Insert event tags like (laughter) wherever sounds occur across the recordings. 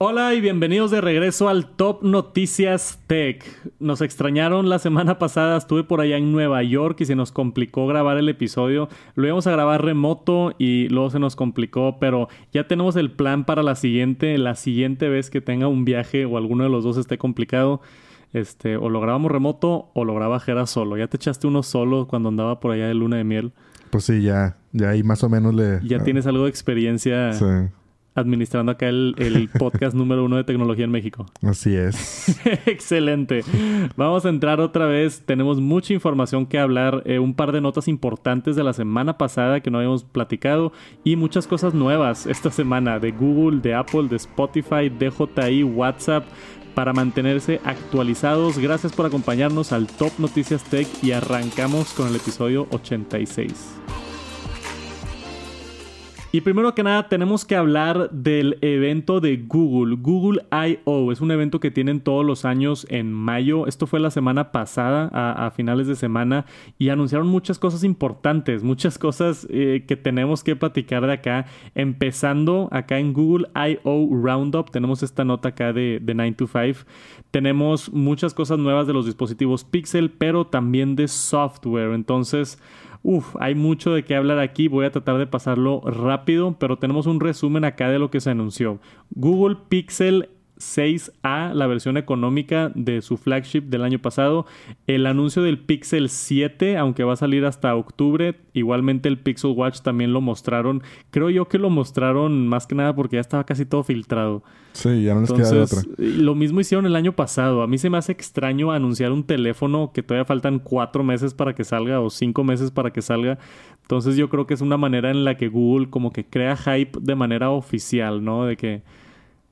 Hola y bienvenidos de regreso al Top Noticias Tech. Nos extrañaron la semana pasada, estuve por allá en Nueva York y se nos complicó grabar el episodio. Lo íbamos a grabar remoto y luego se nos complicó, pero ya tenemos el plan para la siguiente, la siguiente vez que tenga un viaje o alguno de los dos esté complicado. Este, o lo grabamos remoto o lo graba Jera solo. Ya te echaste uno solo cuando andaba por allá de luna de miel. Pues sí, ya, ya ahí más o menos le. Ya tienes algo de experiencia. Sí administrando acá el, (laughs) podcast número uno de tecnología en México. Así es. (laughs) Excelente. Vamos a entrar otra vez. Tenemos mucha información que hablar, eh, un par de notas importantes de la semana pasada que no habíamos platicado y muchas cosas nuevas esta semana de Google, de Apple, de Spotify, DJI, WhatsApp para mantenerse actualizados. Gracias por acompañarnos al Top Noticias Tech y arrancamos con el episodio 86. Y primero que nada tenemos que hablar del evento de Google, Google I.O. Es un evento que tienen todos los años en mayo. Esto fue la semana pasada, a, finales de semana, y anunciaron muchas cosas importantes, muchas cosas eh, que tenemos que platicar de acá. Empezando acá en Google I.O. Roundup, tenemos esta nota acá de, de 9 to 5. Tenemos muchas cosas nuevas de los dispositivos Pixel, pero también de software. Entonces, Uf, hay mucho de qué hablar aquí. Voy a tratar de pasarlo rápido, pero tenemos un resumen acá de lo que se anunció. Google Pixel 6A, la versión económica de su flagship del año pasado. El anuncio del Pixel 7, aunque va a salir hasta octubre. Igualmente el Pixel Watch también lo mostraron. Creo yo que lo mostraron más que nada porque ya estaba casi todo filtrado. Sí, ya no les queda de otra. Lo mismo hicieron el año pasado. A mí se me hace extraño anunciar un teléfono que todavía faltan cuatro meses para que salga o cinco meses para que salga. Entonces yo creo que es una manera en la que Google como que crea hype de manera oficial, ¿no? De que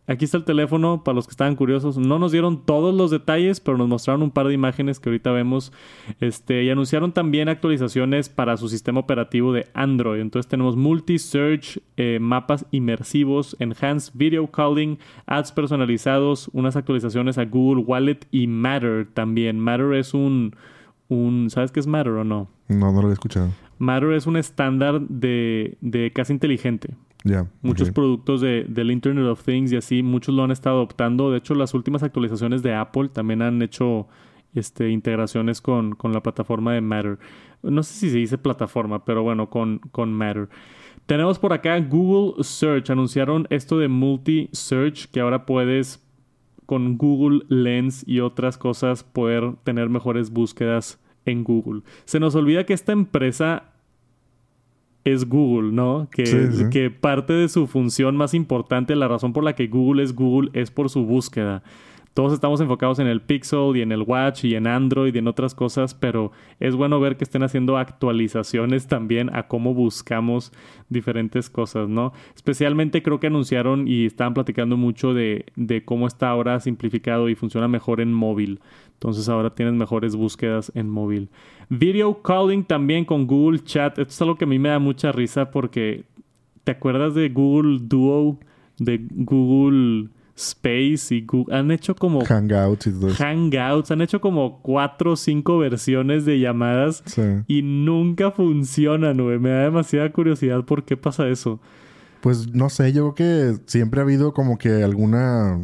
Aquí está el teléfono para los que estaban curiosos. No nos dieron todos los detalles, pero nos mostraron un par de imágenes que ahorita vemos. Este, y anunciaron también actualizaciones para su sistema operativo de Android. Entonces tenemos multi-search, eh, mapas inmersivos, enhanced video calling, ads personalizados, unas actualizaciones a Google Wallet y Matter también. Matter es un, un ¿sabes qué es Matter o no? No, no lo he escuchado. Matter es un estándar de, de casa inteligente. Muchos productos de, del Internet of Things y así, muchos lo han estado adoptando. De hecho, las últimas actualizaciones de Apple también han hecho este, integraciones con, con la plataforma de Matter. No sé si se dice plataforma, pero bueno, con, con Matter. Tenemos por acá Google Search. Anunciaron esto de multi-search, que ahora puedes con Google Lens y otras cosas poder tener mejores búsquedas en Google. Se nos olvida que esta empresa es Google, ¿no? Que, que parte de su función más importante, la razón por la que Google es Google es por su búsqueda. Todos estamos enfocados en el Pixel y en el Watch y en Android y en otras cosas, pero es bueno ver que estén haciendo actualizaciones también a cómo buscamos diferentes cosas, ¿no? Especialmente creo que anunciaron y estaban platicando mucho de, cómo está ahora simplificado y funciona mejor en móvil. Entonces ahora tienes mejores búsquedas en móvil. Video calling también con Google Chat. Esto es algo que a mí me da mucha risa porque ¿te acuerdas de Google Duo? De Google Space y Google. Han hecho como. Hangouts y todo Hangouts. Han hecho como cuatro o cinco versiones de llamadas. Y nunca funcionan, güey. Me da demasiada curiosidad por qué pasa eso. Pues no sé, yo creo que siempre ha habido como que alguna.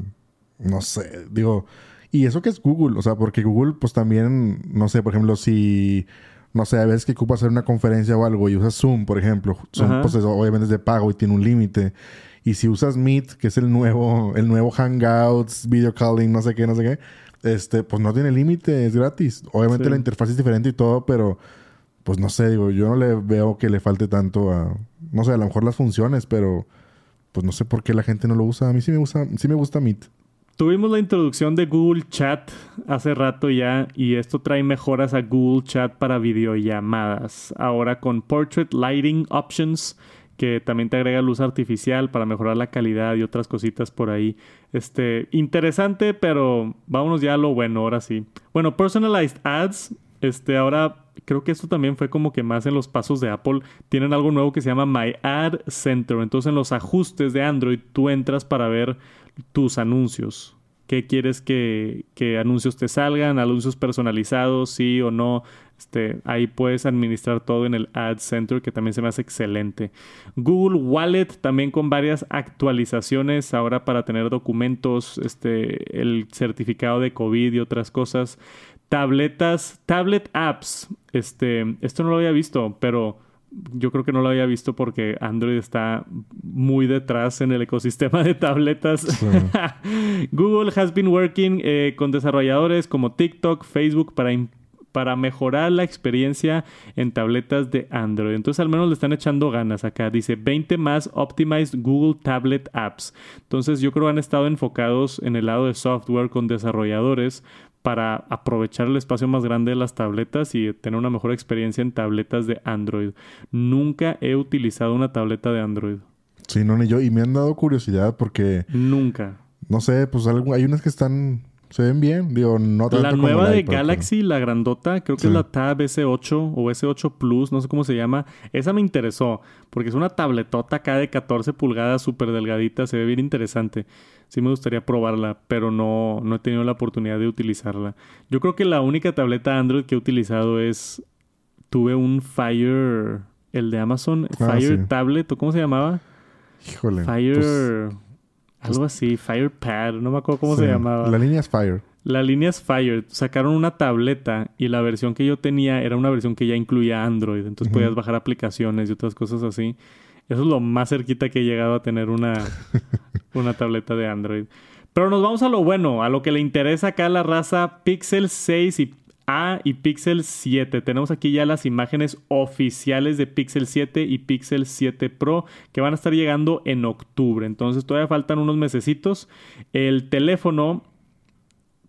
No sé, digo y eso que es Google, o sea, porque Google, pues también, no sé, por ejemplo, si, no sé, a veces que ocupa hacer una conferencia o algo y usas Zoom, por ejemplo, Zoom, pues obviamente es de pago y tiene un límite. Y si usas Meet, que es el nuevo, el nuevo Hangouts, video calling, no sé qué, no sé qué, este, pues no tiene límite, es gratis. Obviamente la interfaz es diferente y todo, pero pues no sé, digo, yo no le veo que le falte tanto a, no sé, a lo mejor las funciones, pero pues no sé por qué la gente no lo usa. A mí sí me gusta, sí me gusta Meet. Tuvimos la introducción de Google Chat hace rato ya y esto trae mejoras a Google Chat para videollamadas. Ahora con Portrait Lighting Options que también te agrega luz artificial para mejorar la calidad y otras cositas por ahí. Este, interesante, pero vámonos ya a lo bueno, ahora sí. Bueno, Personalized Ads, este, ahora creo que esto también fue como que más en los pasos de Apple. Tienen algo nuevo que se llama My Ad Center. Entonces en los ajustes de Android tú entras para ver tus anuncios. qué quieres que, que anuncios te salgan, anuncios personalizados, sí o no. Este, ahí puedes administrar todo en el Ad Center, que también se me hace excelente. Google Wallet también con varias actualizaciones ahora para tener documentos, este, el certificado de COVID y otras cosas. Tabletas, tablet apps. Este, esto no lo había visto, pero yo creo que no lo había visto porque Android está muy detrás en el ecosistema de tabletas. (laughs) Google has been working eh, con desarrolladores como TikTok, Facebook para para mejorar la experiencia en tabletas de Android. Entonces al menos le están echando ganas acá. Dice 20 más Optimized Google Tablet Apps. Entonces yo creo que han estado enfocados en el lado de software con desarrolladores para aprovechar el espacio más grande de las tabletas y tener una mejor experiencia en tabletas de Android. Nunca he utilizado una tableta de Android. Sí, no, ni yo. Y me han dado curiosidad porque... Nunca. No sé, pues hay unas que están se ven bien. Digo, no tanto La nueva de Galaxy, la grandota, creo que es la Tab S8 o S8 Plus, no sé cómo se llama. Esa me interesó, porque es una tabletota acá de 14 pulgadas, súper delgadita, se ve bien interesante. Sí me gustaría probarla, pero no, no he tenido la oportunidad de utilizarla. Yo creo que la única tableta Android que he utilizado es... Tuve un Fire... El de Amazon, ah, Fire Tablet, ¿o cómo se llamaba? Híjole. Fire... Pues, algo así, FirePad, no me acuerdo cómo se llamaba. La línea es Fire. La línea es Fire. Sacaron una tableta y la versión que yo tenía era una versión que ya incluía Android. Entonces podías bajar aplicaciones y otras cosas así. Eso es lo más cerquita que he llegado a tener una, (laughs) una tableta de Android. Pero nos vamos a lo bueno, a lo que le interesa acá a la raza Pixel 6 y a y Pixel 7. Tenemos aquí ya las imágenes oficiales de Pixel 7 y Pixel 7 Pro que van a estar llegando en octubre. Entonces todavía faltan unos mesecitos. El teléfono,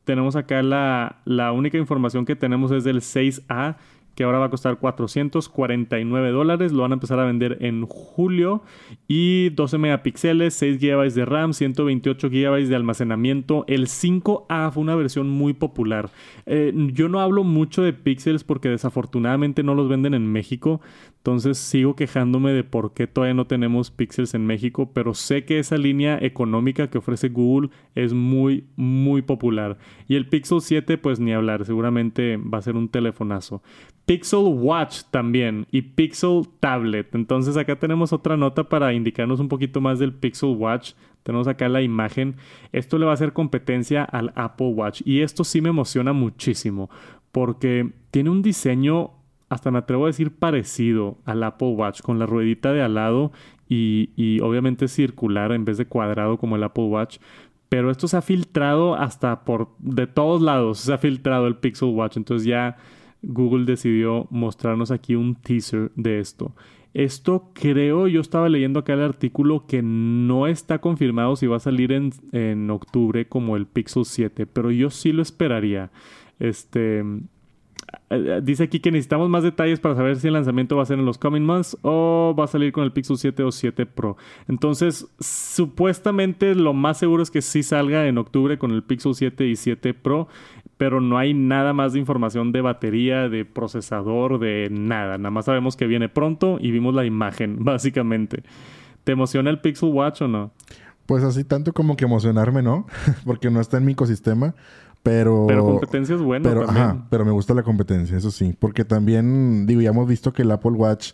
tenemos acá la, la única información que tenemos es del 6A que ahora va a costar 449 dólares. Lo van a empezar a vender en julio. Y 12 megapíxeles, 6 GB de RAM, 128 GB de almacenamiento. El 5A fue una versión muy popular. Eh, yo no hablo mucho de píxeles porque desafortunadamente no los venden en México. Entonces sigo quejándome de por qué todavía no tenemos píxeles en México. Pero sé que esa línea económica que ofrece Google es muy, muy popular. Y el Pixel 7, pues ni hablar. Seguramente va a ser un telefonazo. Pixel Watch también y Pixel Tablet. Entonces acá tenemos otra nota para indicarnos un poquito más del Pixel Watch. Tenemos acá la imagen. Esto le va a hacer competencia al Apple Watch y esto sí me emociona muchísimo porque tiene un diseño, hasta me atrevo a decir, parecido al Apple Watch con la ruedita de al lado y, y obviamente circular en vez de cuadrado como el Apple Watch pero esto se ha filtrado hasta por de todos lados se ha filtrado el Pixel Watch entonces ya Google decidió mostrarnos aquí un teaser de esto. Esto creo, yo estaba leyendo acá el artículo que no está confirmado si va a salir en, en octubre como el Pixel 7, pero yo sí lo esperaría. Este, dice aquí que necesitamos más detalles para saber si el lanzamiento va a ser en los coming months o va a salir con el Pixel 7 o 7 Pro. Entonces, supuestamente lo más seguro es que sí salga en octubre con el Pixel 7 y 7 Pro, pero no hay nada más de información de batería, de procesador, de nada. Nada más sabemos que viene pronto y vimos la imagen, (laughs) básicamente. ¿Te emociona el Pixel Watch o no? Pues así tanto como que emocionarme, ¿no? (laughs) Porque no está en mi ecosistema. Pero. Pero competencia es buena pero, Ajá, pero me gusta la competencia, eso sí. Porque también, digo, ya hemos visto que el Apple Watch,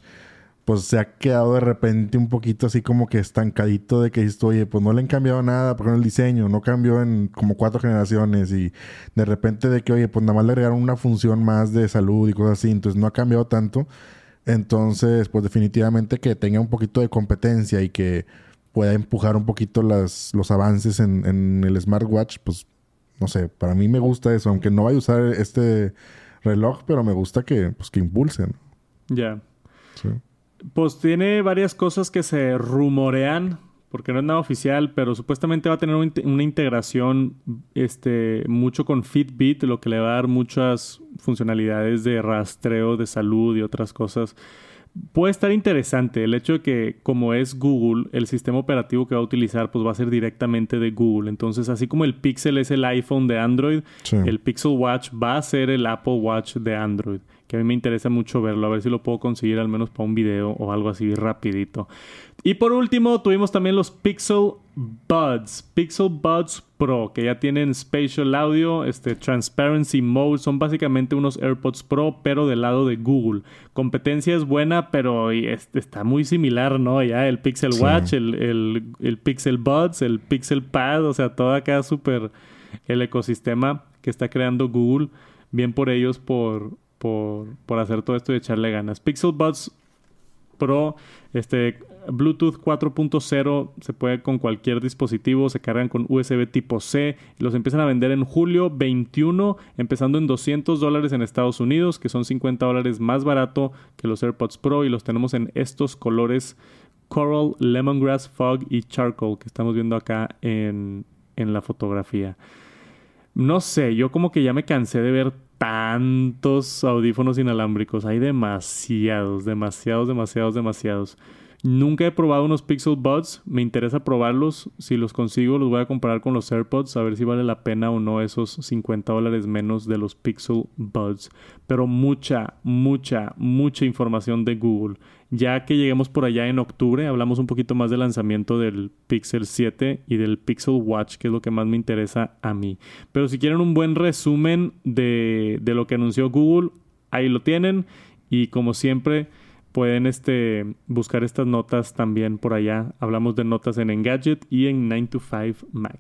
pues se ha quedado de repente un poquito así como que estancadito de que dices, oye, pues no le han cambiado nada, por ejemplo, el diseño, no cambió en como cuatro generaciones. Y de repente de que, oye, pues nada más le agregaron una función más de salud y cosas así. Entonces no ha cambiado tanto. Entonces, pues definitivamente que tenga un poquito de competencia y que pueda empujar un poquito las, los avances en, en el smartwatch, pues no sé, para mí me gusta eso, aunque no vaya a usar este reloj, pero me gusta que, pues, que impulsen. Ya. Pues tiene varias cosas que se rumorean, porque no es nada oficial, pero supuestamente va a tener una integración este, mucho con Fitbit, lo que le va a dar muchas funcionalidades de rastreo de salud y otras cosas puede estar interesante el hecho de que como es Google, el sistema operativo que va a utilizar pues va a ser directamente de Google. Entonces, así como el Pixel es el iPhone de Android, el Pixel Watch va a ser el Apple Watch de Android. Que a mí me interesa mucho verlo, a ver si lo puedo conseguir al menos para un video o algo así rapidito. Y por último, tuvimos también los Pixel Buds, Pixel Buds Pro, que ya tienen Spatial Audio, este Transparency Mode, son básicamente unos AirPods Pro, pero del lado de Google. Competencia es buena, pero está muy similar, ¿no? Ya el Pixel Watch, el, el, Pixel Buds, el Pixel Pad, o sea, todo acá súper el ecosistema que está creando Google. Bien por ellos por, por, por hacer todo esto y echarle ganas. Pixel Buds Pro, este Bluetooth 4.0 se puede con cualquier dispositivo, se cargan con USB tipo C los empiezan a vender en julio 21, empezando en 200 dólares en Estados Unidos, que son 50 dólares más barato que los AirPods Pro y los tenemos en estos colores Coral, Lemongrass, Fog y Charcoal que estamos viendo acá en, en la fotografía. No sé, yo como que ya me cansé de ver tantos audífonos inalámbricos. Hay demasiados, demasiados, demasiados, demasiados. Nunca he probado unos Pixel Buds. Me interesa probarlos. Si los consigo, los voy a comparar con los AirPods. A ver si vale la pena o no esos 50 dólares menos de los Pixel Buds. Pero mucha, mucha, mucha información de Google. Ya que lleguemos por allá en octubre, hablamos un poquito más del lanzamiento del Pixel 7 y del Pixel Watch, que es lo que más me interesa a mí. Pero si quieren un buen resumen de, de lo que anunció Google, ahí lo tienen. Y como siempre Pueden este, buscar estas notas también por allá. Hablamos de notas en Engadget y en 9 to 5 Mac.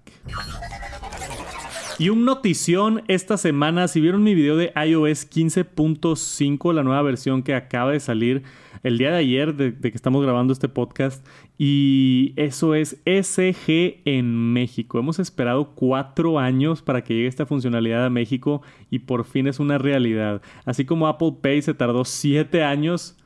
Y un notición esta semana, si vieron mi video de iOS 15.5, la nueva versión que acaba de salir el día de ayer de, que estamos grabando este podcast, y eso es SG en México. Hemos esperado cuatro años para que llegue esta funcionalidad a México y por fin es una realidad. Así como Apple Pay se tardó siete años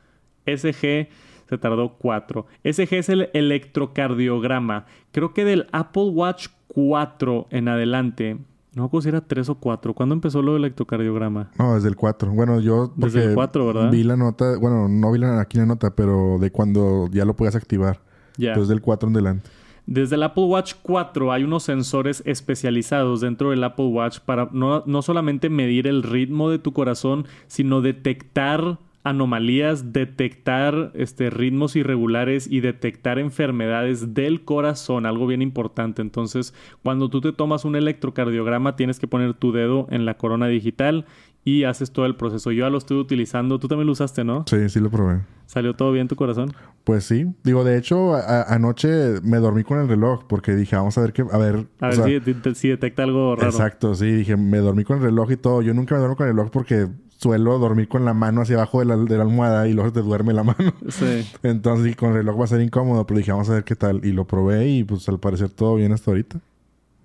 SG se tardó 4. SG es el electrocardiograma. Creo que del Apple Watch 4 en adelante. No si era 3 o 4. ¿Cuándo empezó lo del electrocardiograma? No, desde el 4. Bueno, yo. Desde el 4, ¿verdad? Vi la nota. Bueno, no vi la, aquí la nota, pero de cuando ya lo puedes activar. Ya. Desde el 4 en adelante. Desde el Apple Watch 4 hay unos sensores especializados dentro del Apple Watch para no, no solamente medir el ritmo de tu corazón, sino detectar anomalías, detectar este, ritmos irregulares y detectar enfermedades del corazón, algo bien importante. Entonces, cuando tú te tomas un electrocardiograma, tienes que poner tu dedo en la corona digital y haces todo el proceso. Yo ya lo estoy utilizando. Tú también lo usaste, ¿no? Sí, sí lo probé. ¿Salió todo bien tu corazón? Pues sí. Digo, de hecho, anoche me dormí con el reloj porque dije, vamos a ver qué... A ver... A ver si, detecta algo raro. Exacto, sí. Dije, me dormí con el reloj y todo. Yo nunca me duermo con el reloj porque suelo dormir con la mano hacia abajo de la, de la almohada y luego te duerme la (laughs) mano. Sí. Entonces, con el reloj va a ser incómodo, pero dije, vamos a ver qué tal. Y lo probé y pues al parecer todo bien hasta ahorita.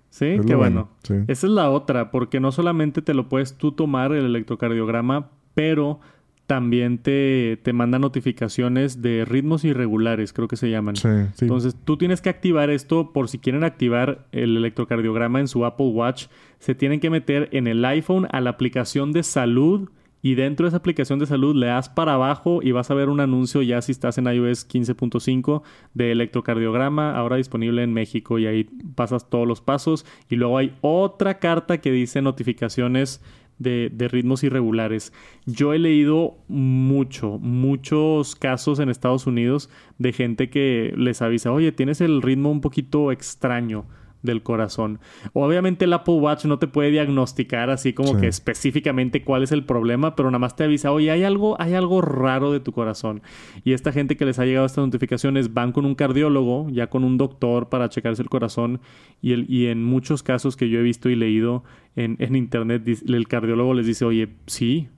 Sí, qué bueno. Esa es la otra, porque no solamente te lo puedes tú tomar el electrocardiograma, pero también te, te manda notificaciones de ritmos irregulares, creo que se llaman. Sí, sí. Entonces, tú tienes que activar esto por si quieren activar el electrocardiograma en su Apple Watch. Se tienen que meter en el iPhone a la aplicación de salud y dentro de esa aplicación de salud le das para abajo y vas a ver un anuncio ya si estás en iOS 15.5 de electrocardiograma, ahora disponible en México y ahí pasas todos los pasos y luego hay otra carta que dice notificaciones de, de, ritmos irregulares. Yo he leído mucho, muchos casos en Estados Unidos de gente que les avisa, oye, tienes el ritmo un poquito extraño del corazón. Obviamente el Apple Watch no te puede diagnosticar así como que específicamente cuál es el problema, pero nada más te avisa, oye, hay algo, hay algo raro de tu corazón. Y esta gente que les ha llegado estas notificaciones van con un cardiólogo, ya con un doctor para checarse el corazón y, el, y en muchos casos que yo he visto y leído en, en internet, el cardiólogo les dice, oye, sí,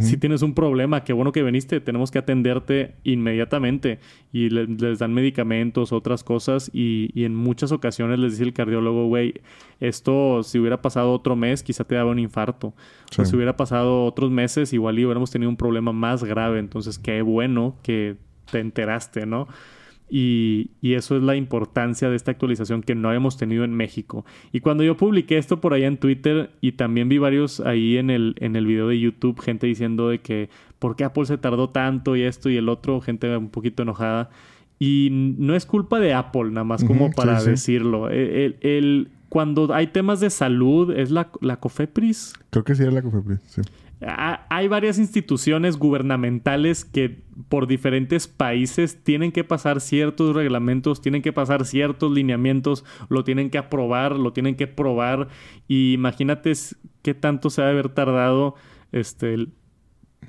si tienes un problema, qué bueno que viniste, tenemos que atenderte inmediatamente. Y les dan medicamentos, otras cosas, y, y, en muchas ocasiones les dice el cardiólogo, güey, esto si hubiera pasado otro mes, quizá te daba un infarto. O si hubiera pasado otros meses, igual y hubiéramos tenido un problema más grave. Entonces, qué bueno que te enteraste, ¿no? Y, eso es la importancia de esta actualización que no habíamos tenido en México. Y cuando yo publiqué esto por allá en Twitter y también vi varios ahí en el, en el video de YouTube, gente diciendo de que por qué Apple se tardó tanto y esto y el otro, gente un poquito enojada. Y no es culpa de Apple, nada más como para decirlo. El, cuando hay temas de salud, ¿es la, la COFEPRIS? Creo que sí es la COFEPRIS, sí. Hay varias instituciones gubernamentales que por diferentes países tienen que pasar ciertos reglamentos, tienen que pasar ciertos lineamientos, lo tienen que aprobar, lo tienen que probar. Y imagínate qué tanto se ha de haber tardado este, el,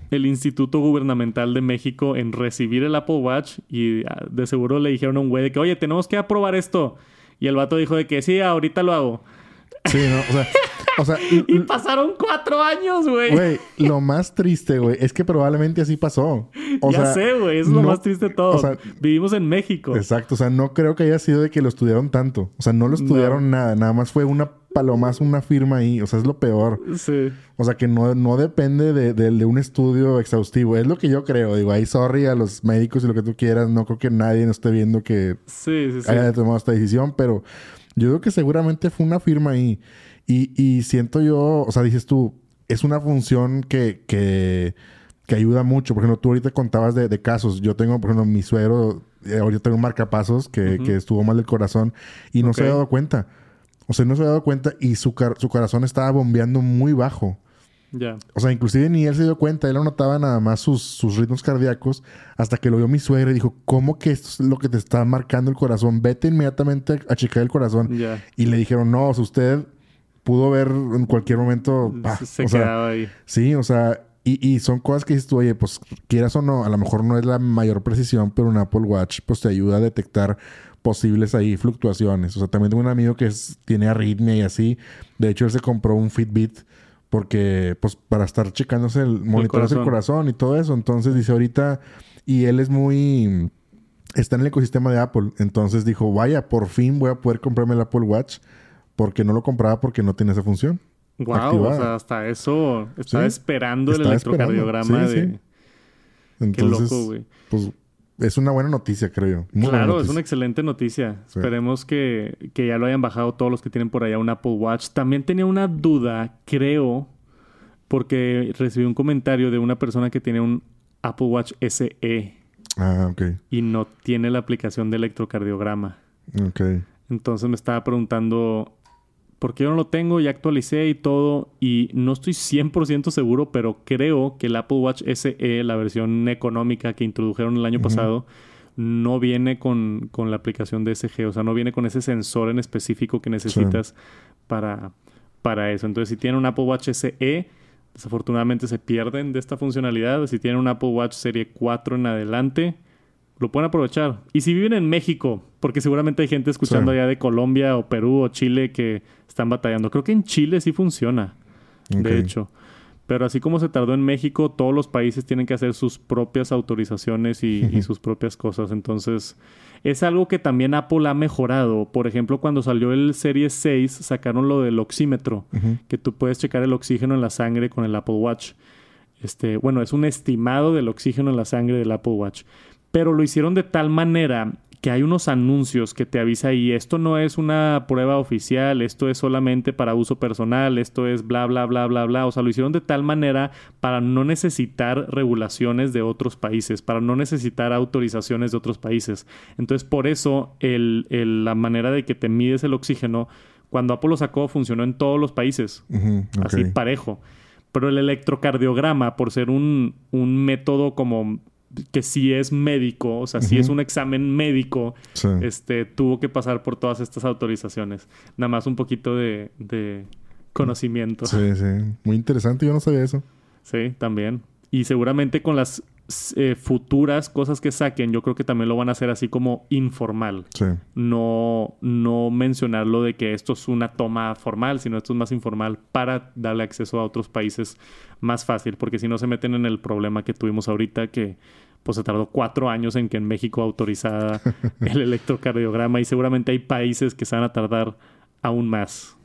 el Instituto Gubernamental de México en recibir el Apple Watch y ah, de seguro le dijeron a un güey de que, oye, tenemos que aprobar esto. Y el vato dijo de que sí, ahorita lo hago. Sí, no, o sea, o sea (laughs) y, pasaron cuatro años, güey. Güey, lo más triste, güey, es que probablemente así pasó. O ya sé, güey, es lo más triste de todo. O sea, Vivimos en México. Exacto, o sea, no creo que haya sido de que lo estudiaron tanto. O sea, no lo estudiaron nada, nada más fue una palomazo, una firma ahí. O sea, es lo peor. Sí. O sea, que no, no depende de, de, un estudio exhaustivo. Es lo que yo creo. Digo, ahí sorry a los médicos y lo que tú quieras. No creo que nadie no esté viendo que sí, sí, haya tomado esta decisión, pero yo creo que seguramente fue una firma ahí. Y, y siento yo, o sea, dices tú, es una función que, que, que ayuda mucho. Por ejemplo, tú ahorita contabas de, de, casos. Yo tengo, por ejemplo, mi suegro, eh, ahorita tengo un marcapasos que, que estuvo mal del corazón y no se había dado cuenta. O sea, no se había dado cuenta y su, su corazón estaba bombeando muy bajo. Ya. O sea, inclusive ni él se dio cuenta, él no notaba nada más sus, sus, ritmos cardíacos hasta que lo vio mi suegra y dijo, ¿cómo que esto es lo que te está marcando el corazón? Vete inmediatamente a checar el corazón. Y le dijeron, no, o sea, usted pudo ver en cualquier momento... se quedaba ahí. Sí, o sea, y, y, son cosas que dices tú, oye, pues quieras o no, a lo mejor no es la mayor precisión, pero un Apple Watch pues te ayuda a detectar posibles ahí fluctuaciones. O sea, también tengo un amigo que tiene arritmia y así. De hecho, él se compró un Fitbit porque, pues, para estar checándose el monitor del corazón y todo eso. Entonces dice ahorita, y él es muy, está en el ecosistema de Apple. Entonces dijo, vaya, por fin voy a poder comprarme el Apple Watch porque no lo compraba porque no tiene esa función. Wow, o sea, hasta eso estaba esperando el electrocardiograma de. Entonces, Qué loco, güey. Pues es una buena noticia, creo claro, es una excelente noticia. Esperemos que, que, ya lo hayan bajado todos los que tienen por allá un Apple Watch. También tenía una duda, creo, porque recibí un comentario de una persona que tiene un Apple Watch SE. Ah, ok. Y no tiene la aplicación de electrocardiograma. Ok. Entonces me estaba preguntando porque yo no lo tengo, ya actualicé y todo, y no estoy 100% seguro, pero creo que el Apple Watch SE, la versión económica que introdujeron el año pasado, no viene con, con, la aplicación de SG, o sea, no viene con ese sensor en específico que necesitas para, para eso. Entonces, si tienen un Apple Watch SE, desafortunadamente se pierden de esta funcionalidad. Si tienen un Apple Watch Serie 4 en adelante, lo pueden aprovechar. Y si viven en México, porque seguramente hay gente escuchando allá de Colombia o Perú o Chile que están batallando. Creo que en Chile sí funciona, de hecho. Pero así como se tardó en México, todos los países tienen que hacer sus propias autorizaciones y, sus propias cosas. Entonces, es algo que también Apple ha mejorado. Por ejemplo, cuando salió el Series 6, sacaron lo del oxímetro, que tú puedes checar el oxígeno en la sangre con el Apple Watch. Este, bueno, es un estimado del oxígeno en la sangre del Apple Watch. Pero lo hicieron de tal manera que hay unos anuncios que te avisa y esto no es una prueba oficial, esto es solamente para uso personal, esto es bla, bla, bla, bla, bla. O sea, lo hicieron de tal manera para no necesitar regulaciones de otros países, para no necesitar autorizaciones de otros países. Entonces, por eso el, la manera de que te mides el oxígeno, cuando Apple lo sacó, funcionó en todos los países, así parejo. Pero el electrocardiograma, por ser un, un método como que si es médico, o sea, si es un examen médico, este, tuvo que pasar por todas estas autorizaciones. Nada más un poquito de, de conocimiento. Sí, sí. Muy interesante, yo no sabía eso. Sí, también. Y seguramente con las eh, futuras cosas que saquen, yo creo que también lo van a hacer así como informal. Sí. No, no mencionarlo de que esto es una toma formal, sino esto es más informal para darle acceso a otros países más fácil, porque si no se meten en el problema que tuvimos ahorita, que pues se tardó cuatro años en que en México autorizara (laughs) el electrocardiograma y seguramente hay países que se van a tardar aún más.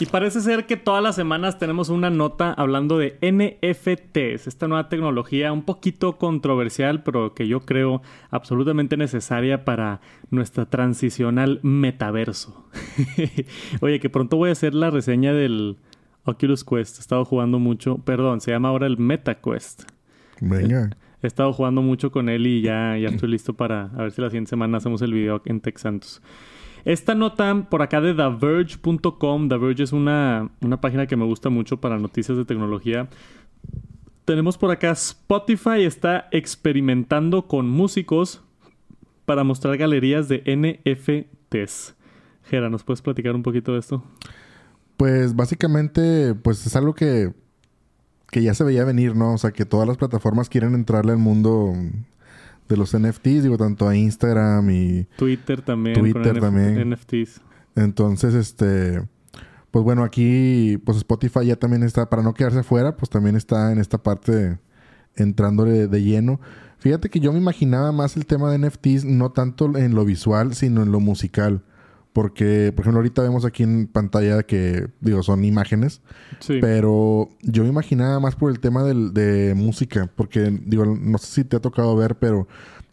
Y parece ser que todas las semanas tenemos una nota hablando de NFTs, esta nueva tecnología un poquito controversial, pero que yo creo absolutamente necesaria para nuestra transición al metaverso. (laughs) Oye, que pronto voy a hacer la reseña del Oculus Quest. He estado jugando mucho, perdón, se llama ahora el MetaQuest. Venga. He, estado jugando mucho con él y ya, ya estoy listo para a ver si la siguiente semana hacemos el video en Texantos. Esta nota por acá de TheVerge.com, The Verge es una, una página que me gusta mucho para noticias de tecnología. Tenemos por acá Spotify está experimentando con músicos para mostrar galerías de NFTs. Gera, ¿nos puedes platicar un poquito de esto? Pues básicamente, pues es algo que, que ya se veía venir, ¿no? O sea, que todas las plataformas quieren entrarle al mundo de los NFTs, digo, tanto a Instagram y... Twitter también. Twitter también. NFTs. Entonces, este... Pues bueno, aquí, pues Spotify ya también está, para no quedarse afuera, pues también está en esta parte entrándole de lleno. Fíjate que yo me imaginaba más el tema de NFTs, no tanto en lo visual, sino en lo musical. Porque, por ejemplo, ahorita vemos aquí en pantalla que, digo, son imágenes. Sí. Pero yo me imaginaba más por el tema de música. Porque, digo, no sé si te ha tocado ver, pero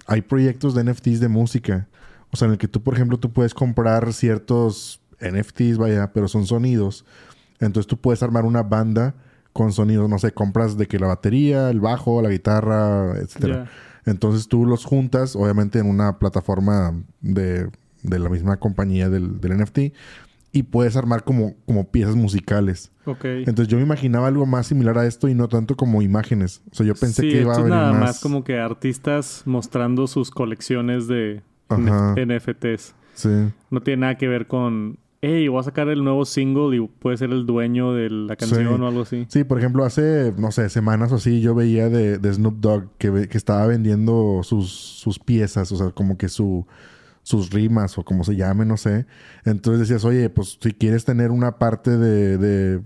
hay proyectos de NFTs de música. O sea, en el que tú, por ejemplo, tú puedes comprar ciertos NFTs, vaya, pero son sonidos. Entonces tú puedes armar una banda con sonidos, no sé, compras de que la batería, el bajo, la guitarra, etcétera. Entonces tú los juntas, obviamente, en una plataforma de, de la misma compañía del, del, NFT y puedes armar como, como piezas musicales. Ok. Entonces yo me imaginaba algo más similar a esto y no tanto como imágenes. O sea, yo pensé que iba a haber nada más... como que artistas mostrando sus colecciones de NFTs. Sí. No tiene nada que ver con hey, voy a sacar el nuevo single y puede ser el dueño de la canción o algo así. Sí, por ejemplo, hace, no sé, semanas o así, yo veía de, Snoop Dogg que, que estaba vendiendo sus, sus piezas, o sea, como que su sus rimas o como se llame, no sé. Entonces decías, oye, pues si quieres tener una parte de, de,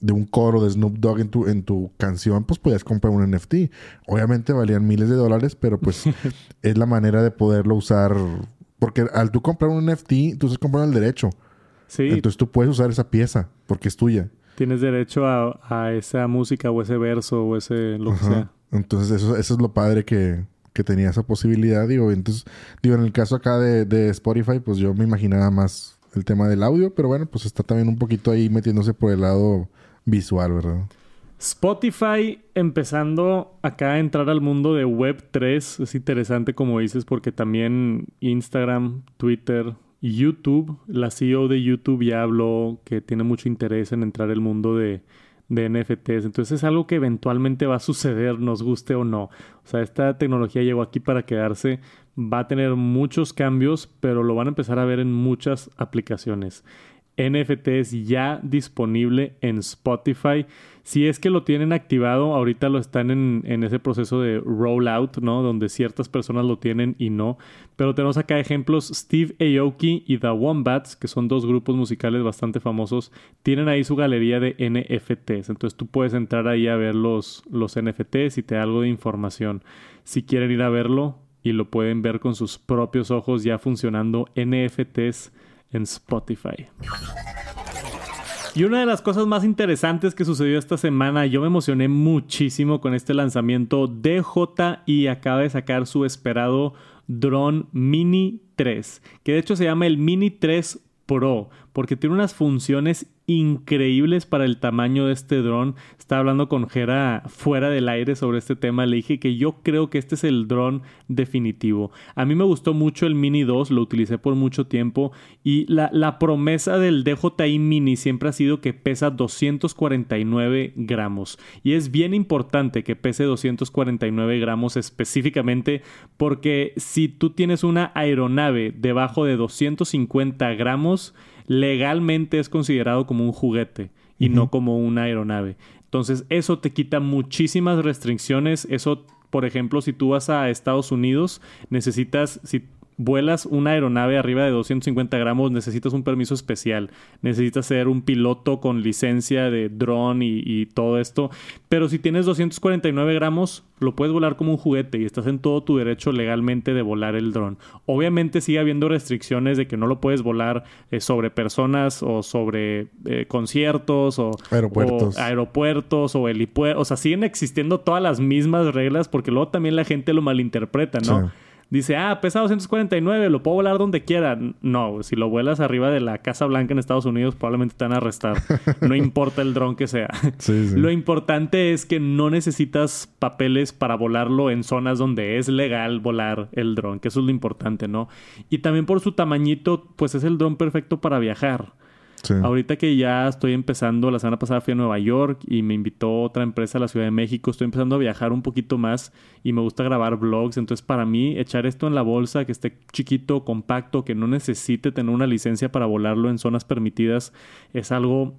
de, un coro de Snoop Dogg en tu, en tu canción, pues puedes comprar un NFT. Obviamente valían miles de dólares, pero pues (laughs) es la manera de poderlo usar. Porque al tú comprar un NFT, tú estás comprando el derecho. Sí. Entonces tú puedes usar esa pieza porque es tuya. Tienes derecho a, esa música o ese verso o ese lo que sea. Entonces eso, eso es lo padre que, que tenía esa posibilidad. Digo, entonces, digo, en el caso acá de, Spotify, pues yo me imaginaba más el tema del audio, pero bueno, pues está también un poquito ahí metiéndose por el lado visual, ¿verdad? Spotify empezando acá a entrar al mundo de Web 3 es interesante como dices porque también Instagram, Twitter, YouTube, la CEO de YouTube ya habló que tiene mucho interés en entrar al mundo de, de NFTs. Entonces es algo que eventualmente va a suceder, nos guste o no. O sea, esta tecnología llegó aquí para quedarse, va a tener muchos cambios, pero lo van a empezar a ver en muchas aplicaciones. NFTs ya disponible en Spotify. Si es que lo tienen activado, ahorita lo están en, en, ese proceso de rollout, ¿no? Donde ciertas personas lo tienen y no. Pero tenemos acá ejemplos, Steve Aoki y The Wombats, que son dos grupos musicales bastante famosos, tienen ahí su galería de NFTs. Entonces tú puedes entrar ahí a ver los, los NFTs y te da algo de información. Si quieren ir a verlo y lo pueden ver con sus propios ojos ya funcionando NFTs en Spotify. Y una de las cosas más interesantes que sucedió esta semana, yo me emocioné muchísimo con este lanzamiento. DJI acaba de sacar su esperado drone Mini 3, que de hecho se llama el Mini 3 Pro, porque tiene unas funciones increíbles para el tamaño de este dron. Estaba hablando con Jera fuera del aire sobre este tema. Le dije que yo creo que este es el dron definitivo. A mí me gustó mucho el Mini 2, lo utilicé por mucho tiempo. Y la, la promesa del DJI Mini siempre ha sido que pesa 249 gramos. Y es bien importante que pese 249 gramos específicamente porque si tú tienes una aeronave debajo de 250 gramos, legalmente es considerado como un juguete y no como una aeronave. Entonces, eso te quita muchísimas restricciones. Eso, por ejemplo, si tú vas a Estados Unidos, necesitas, si vuelas una aeronave arriba de 250 gramos, necesitas un permiso especial, necesitas ser un piloto con licencia de dron y, todo esto. Pero si tienes 249 gramos, lo puedes volar como un juguete y estás en todo tu derecho legalmente de volar el dron. Obviamente sigue habiendo restricciones de que no lo puedes volar eh, sobre personas o sobre eh, conciertos o aeropuertos o, aeropuertos o helipuertos. O sea, siguen existiendo todas las mismas reglas porque luego también la gente lo malinterpreta, ¿no? Dice, ah, pesa 249, lo puedo volar donde quiera. No, si lo vuelas arriba de la Casa Blanca en Estados Unidos, probablemente te van a arrestar. No importa el dron que sea. (laughs) Lo importante es que no necesitas papeles para volarlo en zonas donde es legal volar el dron, que eso es lo importante, ¿no? Y también por su tamañito, pues es el dron perfecto para viajar. Ahorita que ya estoy empezando, la semana pasada fui a Nueva York y me invitó otra empresa a la Ciudad de México. Estoy empezando a viajar un poquito más y me gusta grabar vlogs. Entonces, para mí, echar esto en la bolsa, que esté chiquito, compacto, que no necesite tener una licencia para volarlo en zonas permitidas, es algo,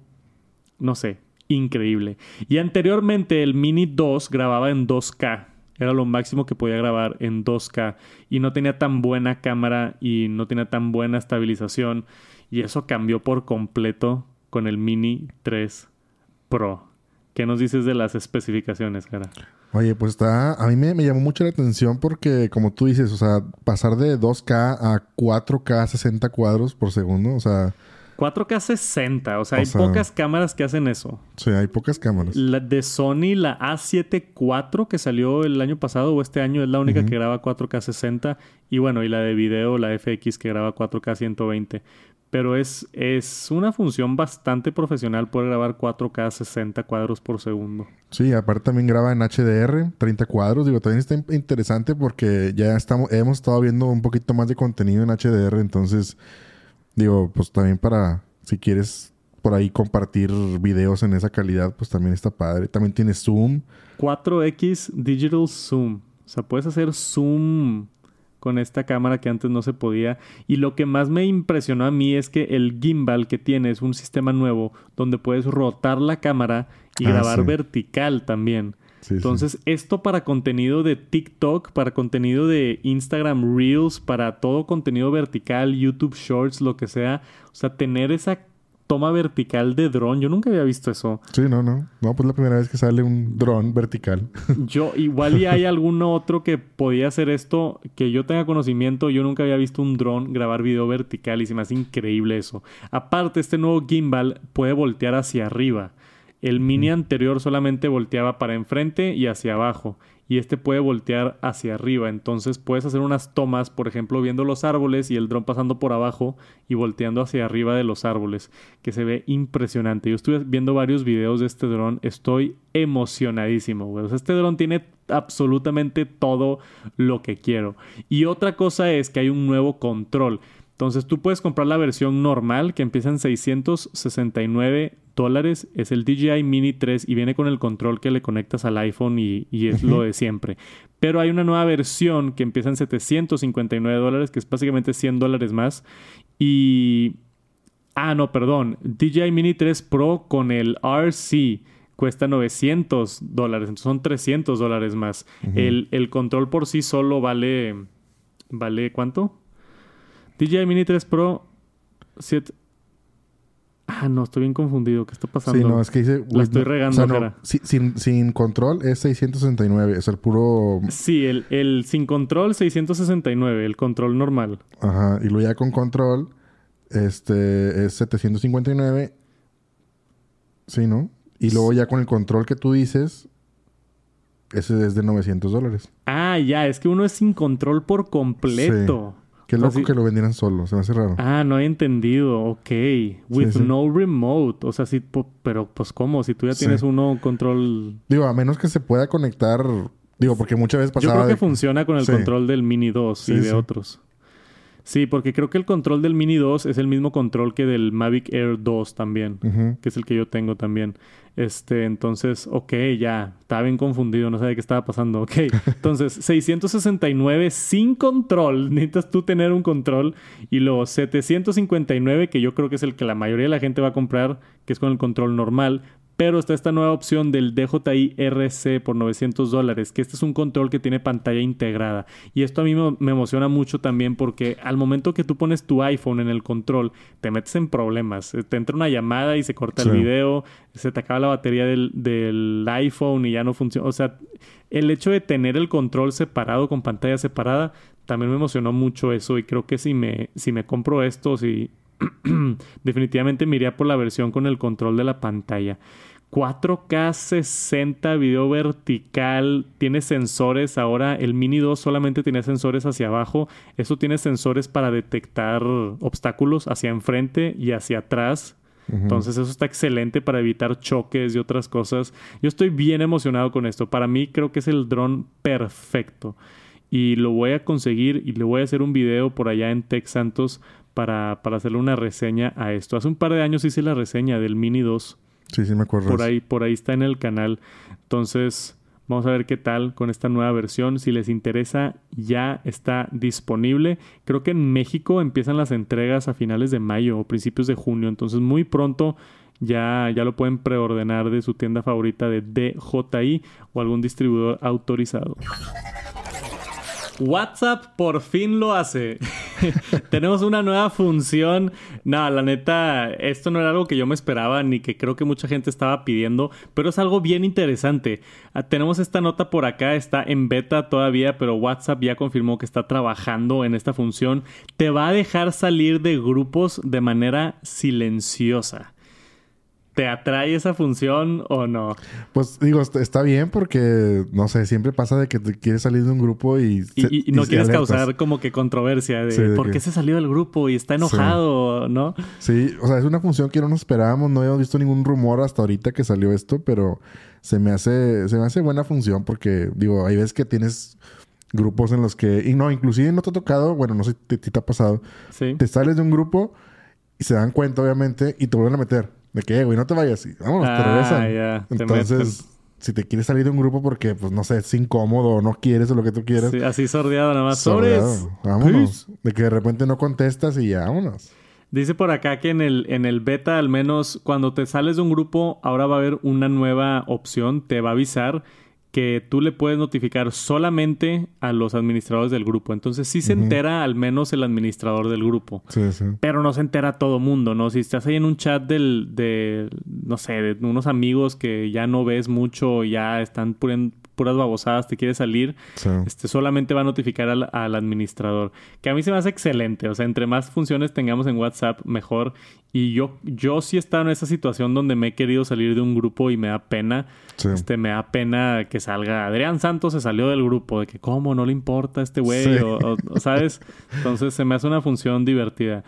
no sé, increíble. Y anteriormente el Mini 2 grababa en 2K. Era lo máximo que podía grabar en 2K y no tenía tan buena cámara y no tenía tan buena estabilización. Y eso cambió por completo con el Mini 3 Pro. ¿Qué nos dices de las especificaciones, cara? Oye, pues está. A mí me, llamó mucho la atención porque, como tú dices, o sea, pasar de 2K a 4K 60 cuadros por segundo, o sea. 4K 60, o sea, hay pocas cámaras que hacen eso. Sí, hay pocas cámaras. La de Sony, la A7 IV que salió el año pasado o este año es la única que graba 4K 60 y bueno, y la de video, la FX que graba 4K 120 pero es, es una función bastante profesional poder grabar 4K 60 cuadros por segundo. Sí, aparte también graba en HDR 30 cuadros. Digo, también está interesante porque ya estamos, hemos estado viendo un poquito más de contenido en HDR. Entonces, digo, pues también para si quieres por ahí compartir videos en esa calidad, pues también está padre. También tiene zoom. 4X Digital Zoom. O sea, puedes hacer zoom con esta cámara que antes no se podía. Y lo que más me impresionó a mí es que el gimbal que tiene es un sistema nuevo donde puedes rotar la cámara y ah, grabar vertical también. Entonces, esto para contenido de TikTok, para contenido de Instagram Reels, para todo contenido vertical, YouTube Shorts, lo que sea, o sea, tener esa toma vertical de dron. Yo nunca había visto eso. Sí, no, no. No, pues la primera vez que sale un dron vertical. (laughs) Yo, igual y hay alguno otro que podía hacer esto, que yo tenga conocimiento. Yo nunca había visto un dron grabar video vertical y se me hace increíble eso. Aparte, este nuevo gimbal puede voltear hacia arriba. El mini anterior solamente volteaba para enfrente y hacia abajo y este puede voltear hacia arriba. Entonces puedes hacer unas tomas, por ejemplo, viendo los árboles y el dron pasando por abajo y volteando hacia arriba de los árboles, que se ve impresionante. Yo estuve viendo varios videos de este dron, estoy emocionadísimo, este dron tiene absolutamente todo lo que quiero. Y otra cosa es que hay un nuevo control. Entonces tú puedes comprar la versión normal que empieza en 669 dólares. Es el DJI Mini 3 y viene con el control que le conectas al iPhone y, es lo de siempre. Pero hay una nueva versión que empieza en 759 dólares, que es básicamente 100 dólares más. Y... Ah, no, perdón. DJI Mini 3 Pro con el RC cuesta 900 dólares, entonces son 300 dólares más. el, el control por sí solo vale... ¿Vale cuánto? DJI Mini 3 Pro 7. Ah, no, estoy bien confundido. ¿Qué está pasando? Sí, no, es que dice... La estoy regando, cara. sin, sin, control es 669. Es el puro... Sí, el, el sin control 669. El control normal. Ajá. Y luego ya con control este es 759. Sí, ¿no? Y luego ya con el control que tú dices... Ese es de 900 dólares. Ah, ya. Es que uno es sin control por completo. Qué loco que lo vendieran solo, se me hace raro. Ah, no he entendido, ok. With no remote, o sea, sí, pero pues ¿cómo? Si tú ya tienes uno control... Digo, a menos que se pueda conectar, digo, porque muchas veces pasaba... Yo creo que funciona con el control del Mini 2 y de otros. Sí, porque creo que el control del Mini 2 es el mismo control que del Mavic Air 2 también, que es el que yo tengo también. Este, entonces, ok, ya, estaba bien confundido, no sabía qué estaba pasando. Ok, (laughs) entonces, 669 sin control, necesitas tú tener un control. Y luego 759, que yo creo que es el que la mayoría de la gente va a comprar, que es con el control normal, pero está esta nueva opción del DJI RC por 900 dólares, que este es un control que tiene pantalla integrada. Y esto a mí me, emociona mucho también porque al momento que tú pones tu iPhone en el control, te metes en problemas. Eh, te entra una llamada y se corta el video, se te acaba la batería del, del iPhone y ya no funciona. O sea, el hecho de tener el control separado con pantalla separada también me emocionó mucho eso y creo que si me, si me compro esto, si (clears throat) definitivamente me iría por la versión con el control de la pantalla. 4K 60, video vertical, tiene sensores. Ahora el Mini 2 solamente tiene sensores hacia abajo. Eso tiene sensores para detectar obstáculos hacia enfrente y hacia atrás. Entonces eso está excelente para evitar choques y otras cosas. Yo estoy bien emocionado con esto. Para mí creo que es el dron perfecto. Y lo voy a conseguir y le voy a hacer un video por allá en Tech Santos para, para hacerle una reseña a esto. Hace un par de años hice la reseña del Mini 2 Sí, sí me acuerdo. Por ahí, por ahí está en el canal. Entonces, vamos a ver qué tal con esta nueva versión. Si les interesa, ya está disponible. Creo que en México empiezan las entregas a finales de mayo o principios de junio. Entonces, muy pronto ya, ya lo pueden preordenar de su tienda favorita de DJI o algún distribuidor autorizado. WhatsApp por fin lo hace. (laughs) Tenemos una nueva función. No, la neta, esto no era algo que yo me esperaba ni que creo que mucha gente estaba pidiendo, pero es algo bien interesante. Ah, tenemos esta nota por acá, está en beta todavía, pero WhatsApp ya confirmó que está trabajando en esta función. Te va a dejar salir de grupos de manera silenciosa. ¿Te atrae esa función o no? Pues digo, está bien porque, no sé, siempre pasa de que te quieres salir de un grupo y... y, no quieres causar como que controversia de, por qué se salió del grupo y está enojado, ¿no? Sí, o sea, es una función que no nos esperábamos, no habíamos visto ningún rumor hasta ahorita que salió esto, pero se me hace, se me hace buena función porque, digo, hay veces que tienes grupos en los que... Y no, inclusive no te ha tocado, bueno, no sé si te, te ha pasado. Sí. Te sales de un grupo y se dan cuenta, obviamente, y te vuelven a meter. De que, güey, no te vayas. Vámonos, te ah, regresan. Entonces, si te quieres salir de un grupo porque, pues, no sé, es incómodo o no quieres o lo que tú quieras. Sí, así sordeado nada más. Sobres. Vámonos. De que de repente no contestas y ya, vámonos. Dice por acá que en el, en el beta, al menos, cuando te sales de un grupo, ahora va a haber una nueva opción. Te va a avisar que tú le puedes notificar solamente a los administradores del grupo. Entonces sí se entera al menos el administrador del grupo. Sí, sí. Pero no se entera todo mundo, ¿no? Si estás ahí en un chat del, de, no sé, de unos amigos que ya no ves mucho, ya están poniendo puras babosadas, te quiere salir, este, solamente va a notificar al, administrador. Que a mí se me hace excelente. O sea, entre más funciones tengamos en WhatsApp, mejor. Y yo, yo sí he estado en esa situación donde me he querido salir de un grupo y me da pena. Este, me da pena que salga. Adrián Santos se salió del grupo. De que, ¿cómo? No le importa a este güey. o, ¿sabes? (laughs) Entonces se me hace una función divertida.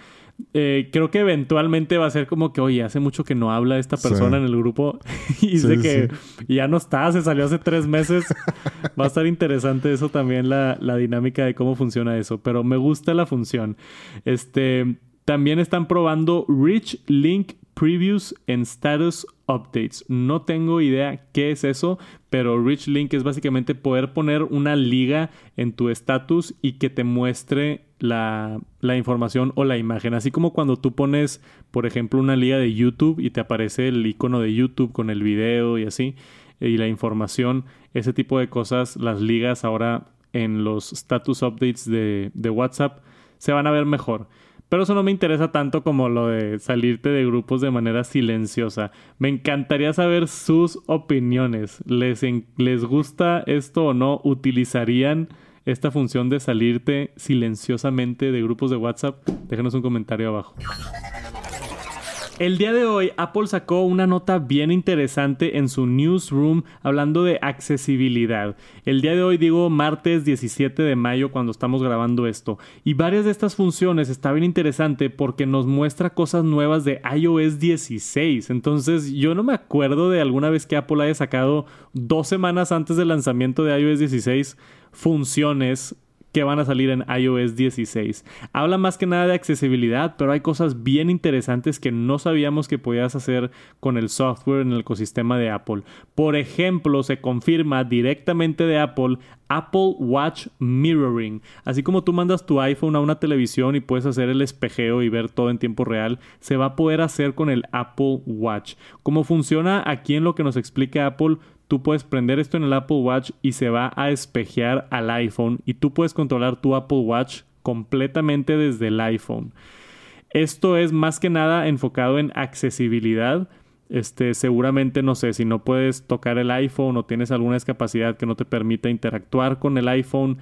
Eh, creo que eventualmente va a ser como que, oye, hace mucho que no habla esta persona en el grupo (laughs) y dice que ya no está, se salió hace tres meses. (laughs) va a estar interesante eso también, la, la, dinámica de cómo funciona eso, pero me gusta la función. Este, también están probando Rich Link Previews en Status Updates. No tengo idea qué es eso, pero Rich Link es básicamente poder poner una liga en tu status y que te muestre la, la, información o la imagen. Así como cuando tú pones, por ejemplo, una liga de YouTube y te aparece el icono de YouTube con el video y así, y la información, ese tipo de cosas, las ligas ahora en los status updates de, de WhatsApp se van a ver mejor. Pero eso no me interesa tanto como lo de salirte de grupos de manera silenciosa. Me encantaría saber sus opiniones. ¿Les, ¿Les gusta esto o no? ¿Utilizarían esta función de salirte silenciosamente de grupos de WhatsApp? Déjenos un comentario abajo. El día de hoy Apple sacó una nota bien interesante en su newsroom hablando de accesibilidad. El día de hoy digo martes 17 de mayo cuando estamos grabando esto. Y varias de estas funciones está bien interesante porque nos muestra cosas nuevas de iOS 16. Entonces yo no me acuerdo de alguna vez que Apple haya sacado dos semanas antes del lanzamiento de iOS 16 funciones que van a salir en iOS 16. Habla más que nada de accesibilidad, pero hay cosas bien interesantes que no sabíamos que podías hacer con el software en el ecosistema de Apple. Por ejemplo, se confirma directamente de Apple Apple Watch Mirroring. Así como tú mandas tu iPhone a una televisión y puedes hacer el espejeo y ver todo en tiempo real, se va a poder hacer con el Apple Watch. ¿Cómo funciona? Aquí en lo que nos explica Apple, tú puedes prender esto en el Apple Watch y se va a espejear al iPhone y tú puedes controlar tu Apple Watch completamente desde el iPhone. Esto es más que nada enfocado en accesibilidad. Este, seguramente, no sé, si no puedes tocar el iPhone o tienes alguna discapacidad que no te permita interactuar con el iPhone,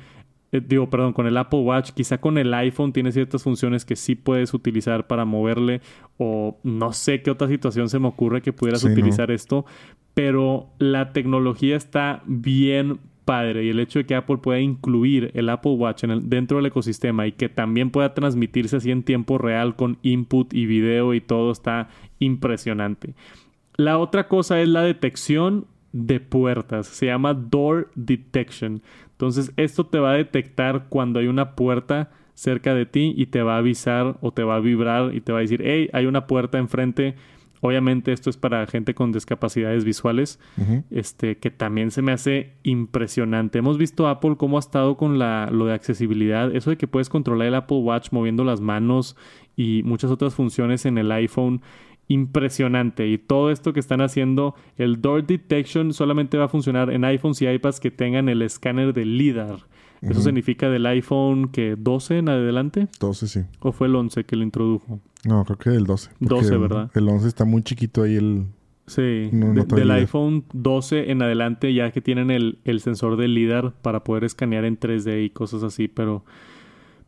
eh, digo, perdón, con el Apple Watch, quizá con el iPhone tiene ciertas funciones que sí puedes utilizar para moverle o no sé qué otra situación se me ocurre que pudieras utilizar esto, pero la tecnología está bien padre y el hecho de que Apple pueda incluir el Apple Watch en el, dentro del ecosistema y que también pueda transmitirse así en tiempo real con input y video y todo está impresionante. La otra cosa es la detección de puertas. Se llama Door Detection. Entonces esto te va a detectar cuando hay una puerta cerca de ti y te va a avisar o te va a vibrar y te va a decir, hey, hay una puerta enfrente Obviamente esto es para gente con discapacidades visuales, este, que también se me hace impresionante. Hemos visto Apple cómo ha estado con la, lo de accesibilidad, eso de que puedes controlar el Apple Watch moviendo las manos y muchas otras funciones en el iPhone. Impresionante. Y todo esto que están haciendo, el Door Detection solamente va a funcionar en iPhones y iPads que tengan el escáner de LIDAR. Eso significa del iPhone que 12 en adelante. 12, sí. ¿O fue el 11 que lo introdujo? No, creo que el 12. 12, ¿verdad? El 11 está muy chiquito ahí el... Sí, del iPhone 12 en adelante ya que tienen el, el sensor de LIDAR para poder escanear en 3D y cosas así, pero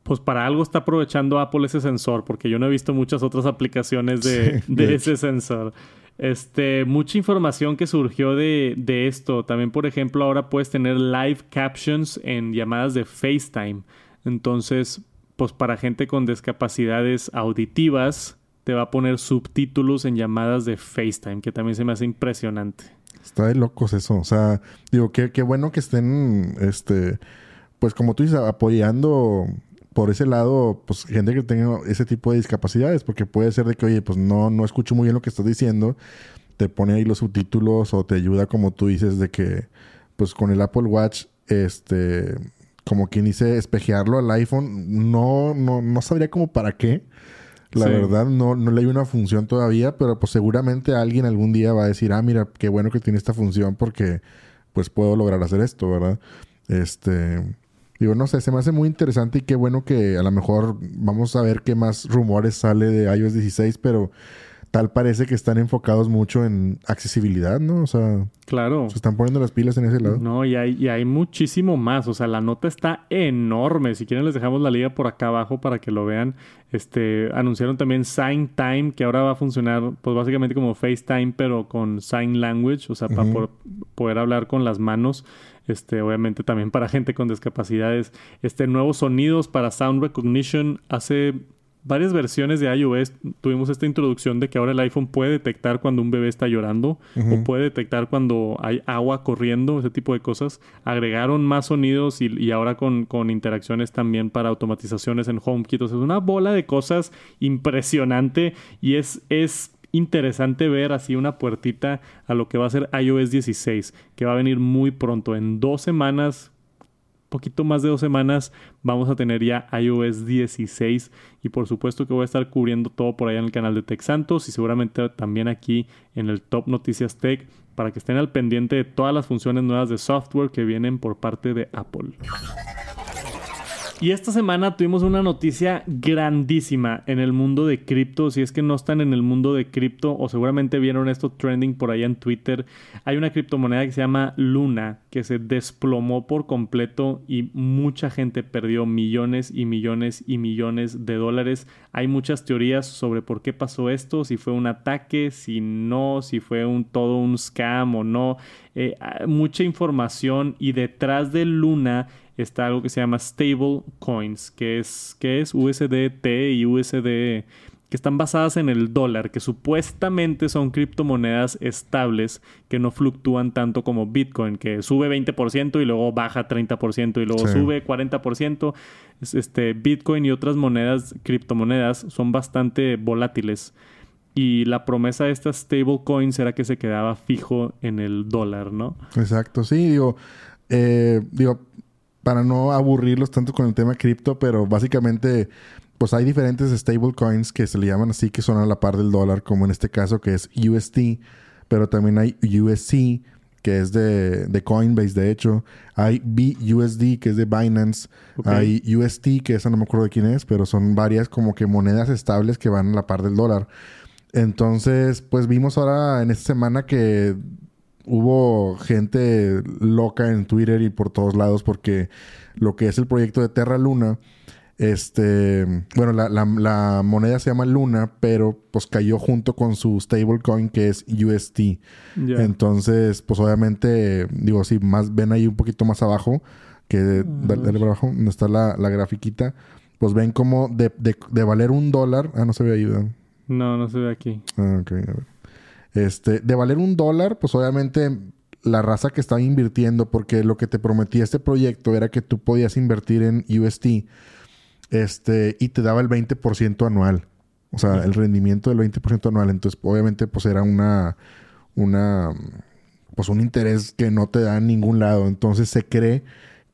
pues para algo está aprovechando Apple ese sensor, porque yo no he visto muchas otras aplicaciones de, de ese sensor. Este, mucha información que surgió de, de, esto. También, por ejemplo, ahora puedes tener live captions en llamadas de FaceTime. Entonces, pues para gente con discapacidades auditivas, te va a poner subtítulos en llamadas de FaceTime, que también se me hace impresionante. Está de locos eso. O sea, digo, qué, qué bueno que estén, este, pues como tú dices, apoyando por ese lado, pues gente que tenga ese tipo de discapacidades, porque puede ser de que, oye, pues no, no escucho muy bien lo que estás diciendo, te pone ahí los subtítulos o te ayuda, como tú dices, de que, pues con el Apple Watch, este, como quien dice, espejearlo al iPhone, no, no, no sabría como para qué. La verdad, no, no le hay una función todavía, pero pues seguramente alguien algún día va a decir, ah, mira, qué bueno que tiene esta función porque pues puedo lograr hacer esto, ¿verdad? Este, digo, no sé, se me hace muy interesante y qué bueno que a lo mejor vamos a ver qué más rumores sale de iOS 16, pero tal parece que están enfocados mucho en accesibilidad, ¿no? O sea, claro. Se están poniendo las pilas en ese lado. No, y hay, y hay muchísimo más. O sea, la nota está enorme. Si quieren les dejamos la liga por acá abajo para que lo vean. Este, anunciaron también Sign Time, que ahora va a funcionar, pues básicamente como FaceTime, pero con Sign Language, o sea, para poder hablar con las manos. Este, obviamente también para gente con discapacidades. Este, nuevos sonidos para Sound Recognition. Hace varias versiones de iOS tuvimos esta introducción de que ahora el iPhone puede detectar cuando un bebé está llorando o puede detectar cuando hay agua corriendo, ese tipo de cosas. Agregaron más sonidos y, ahora con, con, interacciones también para automatizaciones en HomeKit. O sea, es una bola de cosas impresionante y es, es interesante ver así una puertita a lo que va a ser iOS 16, que va a venir muy pronto. En dos semanas poquito más de dos semanas vamos a tener ya iOS 16 y por supuesto que voy a estar cubriendo todo por allá en el canal de Tech Santos y seguramente también aquí en el Top Noticias Tech para que estén al pendiente de todas las funciones nuevas de software que vienen por parte de Apple. Y esta semana tuvimos una noticia grandísima en el mundo de cripto. Si es que no están en el mundo de cripto o seguramente vieron esto trending por allá en Twitter, hay una criptomoneda que se llama Luna que se desplomó por completo y mucha gente perdió millones y millones y millones de dólares. Hay muchas teorías sobre por qué pasó esto, si fue un ataque, si no, si fue un todo un scam o no. Eh, mucha información y detrás de Luna está algo que se llama stable coins, que es, que es USDT y USD que están basadas en el dólar, que supuestamente son criptomonedas estables que no fluctúan tanto como Bitcoin, que sube 20% y luego baja 30% y luego sube 40%. Este, Bitcoin y otras monedas, criptomonedas, son bastante volátiles. Y la promesa de estas stablecoins era que se quedaba fijo en el dólar, ¿no? Exacto, sí, digo, eh, digo, para no aburrirlos tanto con el tema cripto, pero básicamente, pues hay diferentes stablecoins que se le llaman así, que son a la par del dólar, como en este caso que es USD, pero también hay USC, que es de, de Coinbase, de hecho. Hay BUSD, que es de Binance. Hay UST, que esa no me acuerdo de quién es, pero son varias como que monedas estables que van a la par del dólar. Entonces, pues vimos ahora en esta semana que hubo gente loca en Twitter y por todos lados porque lo que es el proyecto de Terra Luna, este, bueno, la, moneda se llama Luna, pero pues cayó junto con su stablecoin que es UST. Entonces, pues obviamente, digo, si más ven ahí un poquito más abajo, que mm. dale, para abajo, donde está la, la grafiquita, pues ven como de, de, valer un dólar, ah, no se ve ahí, No, no se ve aquí. Ah, ok, a ver. Este, de valer un dólar, pues obviamente la raza que estaba invirtiendo, porque lo que te prometía este proyecto era que tú podías invertir en UST este, y te daba el 20% anual. O sea, el rendimiento del 20% anual. Entonces, obviamente, pues era una, una, pues un interés que no te da en ningún lado. Entonces se cree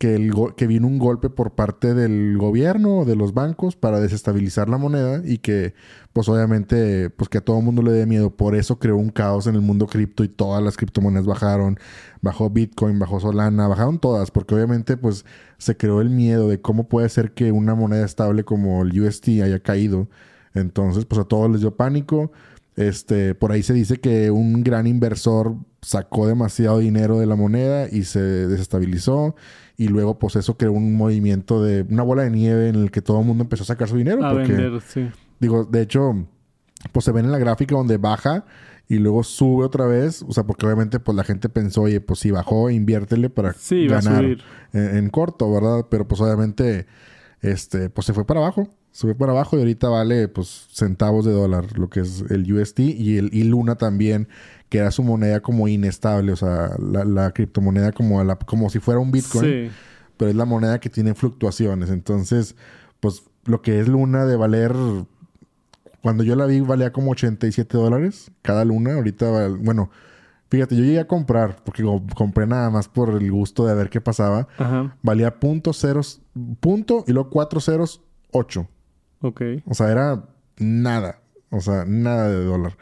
que, el que vino un golpe por parte del gobierno o de los bancos para desestabilizar la moneda y que, pues obviamente, pues que a todo el mundo le dé miedo. Por eso creó un caos en el mundo cripto y todas las criptomonedas bajaron. Bajó Bitcoin, bajó Solana, bajaron todas, porque obviamente, pues se creó el miedo de cómo puede ser que una moneda estable como el UST haya caído. Entonces, pues a todos les dio pánico. Este, por ahí se dice que un gran inversor sacó demasiado dinero de la moneda y se desestabilizó y luego pues eso creó un movimiento de una bola de nieve en el que todo el mundo empezó a sacar su dinero. A vender, sí. Digo, de hecho, pues se ven en la gráfica donde baja y luego sube otra vez. O sea, porque obviamente pues la gente pensó, oye, pues si bajó, inviértele para ganar en, corto, ¿verdad? Pero pues obviamente, este, pues se fue para abajo. Fue para abajo y ahorita vale pues centavos de dólar lo que es el USD y el y Luna también que era su moneda como inestable, o sea, la, criptomoneda como, la, como si fuera un Bitcoin, pero es la moneda que tiene fluctuaciones. Entonces, pues lo que es Luna de valer, cuando yo la vi valía como 87 dólares cada luna, ahorita, bueno, fíjate, yo llegué a comprar, porque compré nada más por el gusto de ver qué pasaba, valía punto ceros, punto y luego cuatro ceros, ocho. Ok. O sea, era nada, o sea, nada de dólar.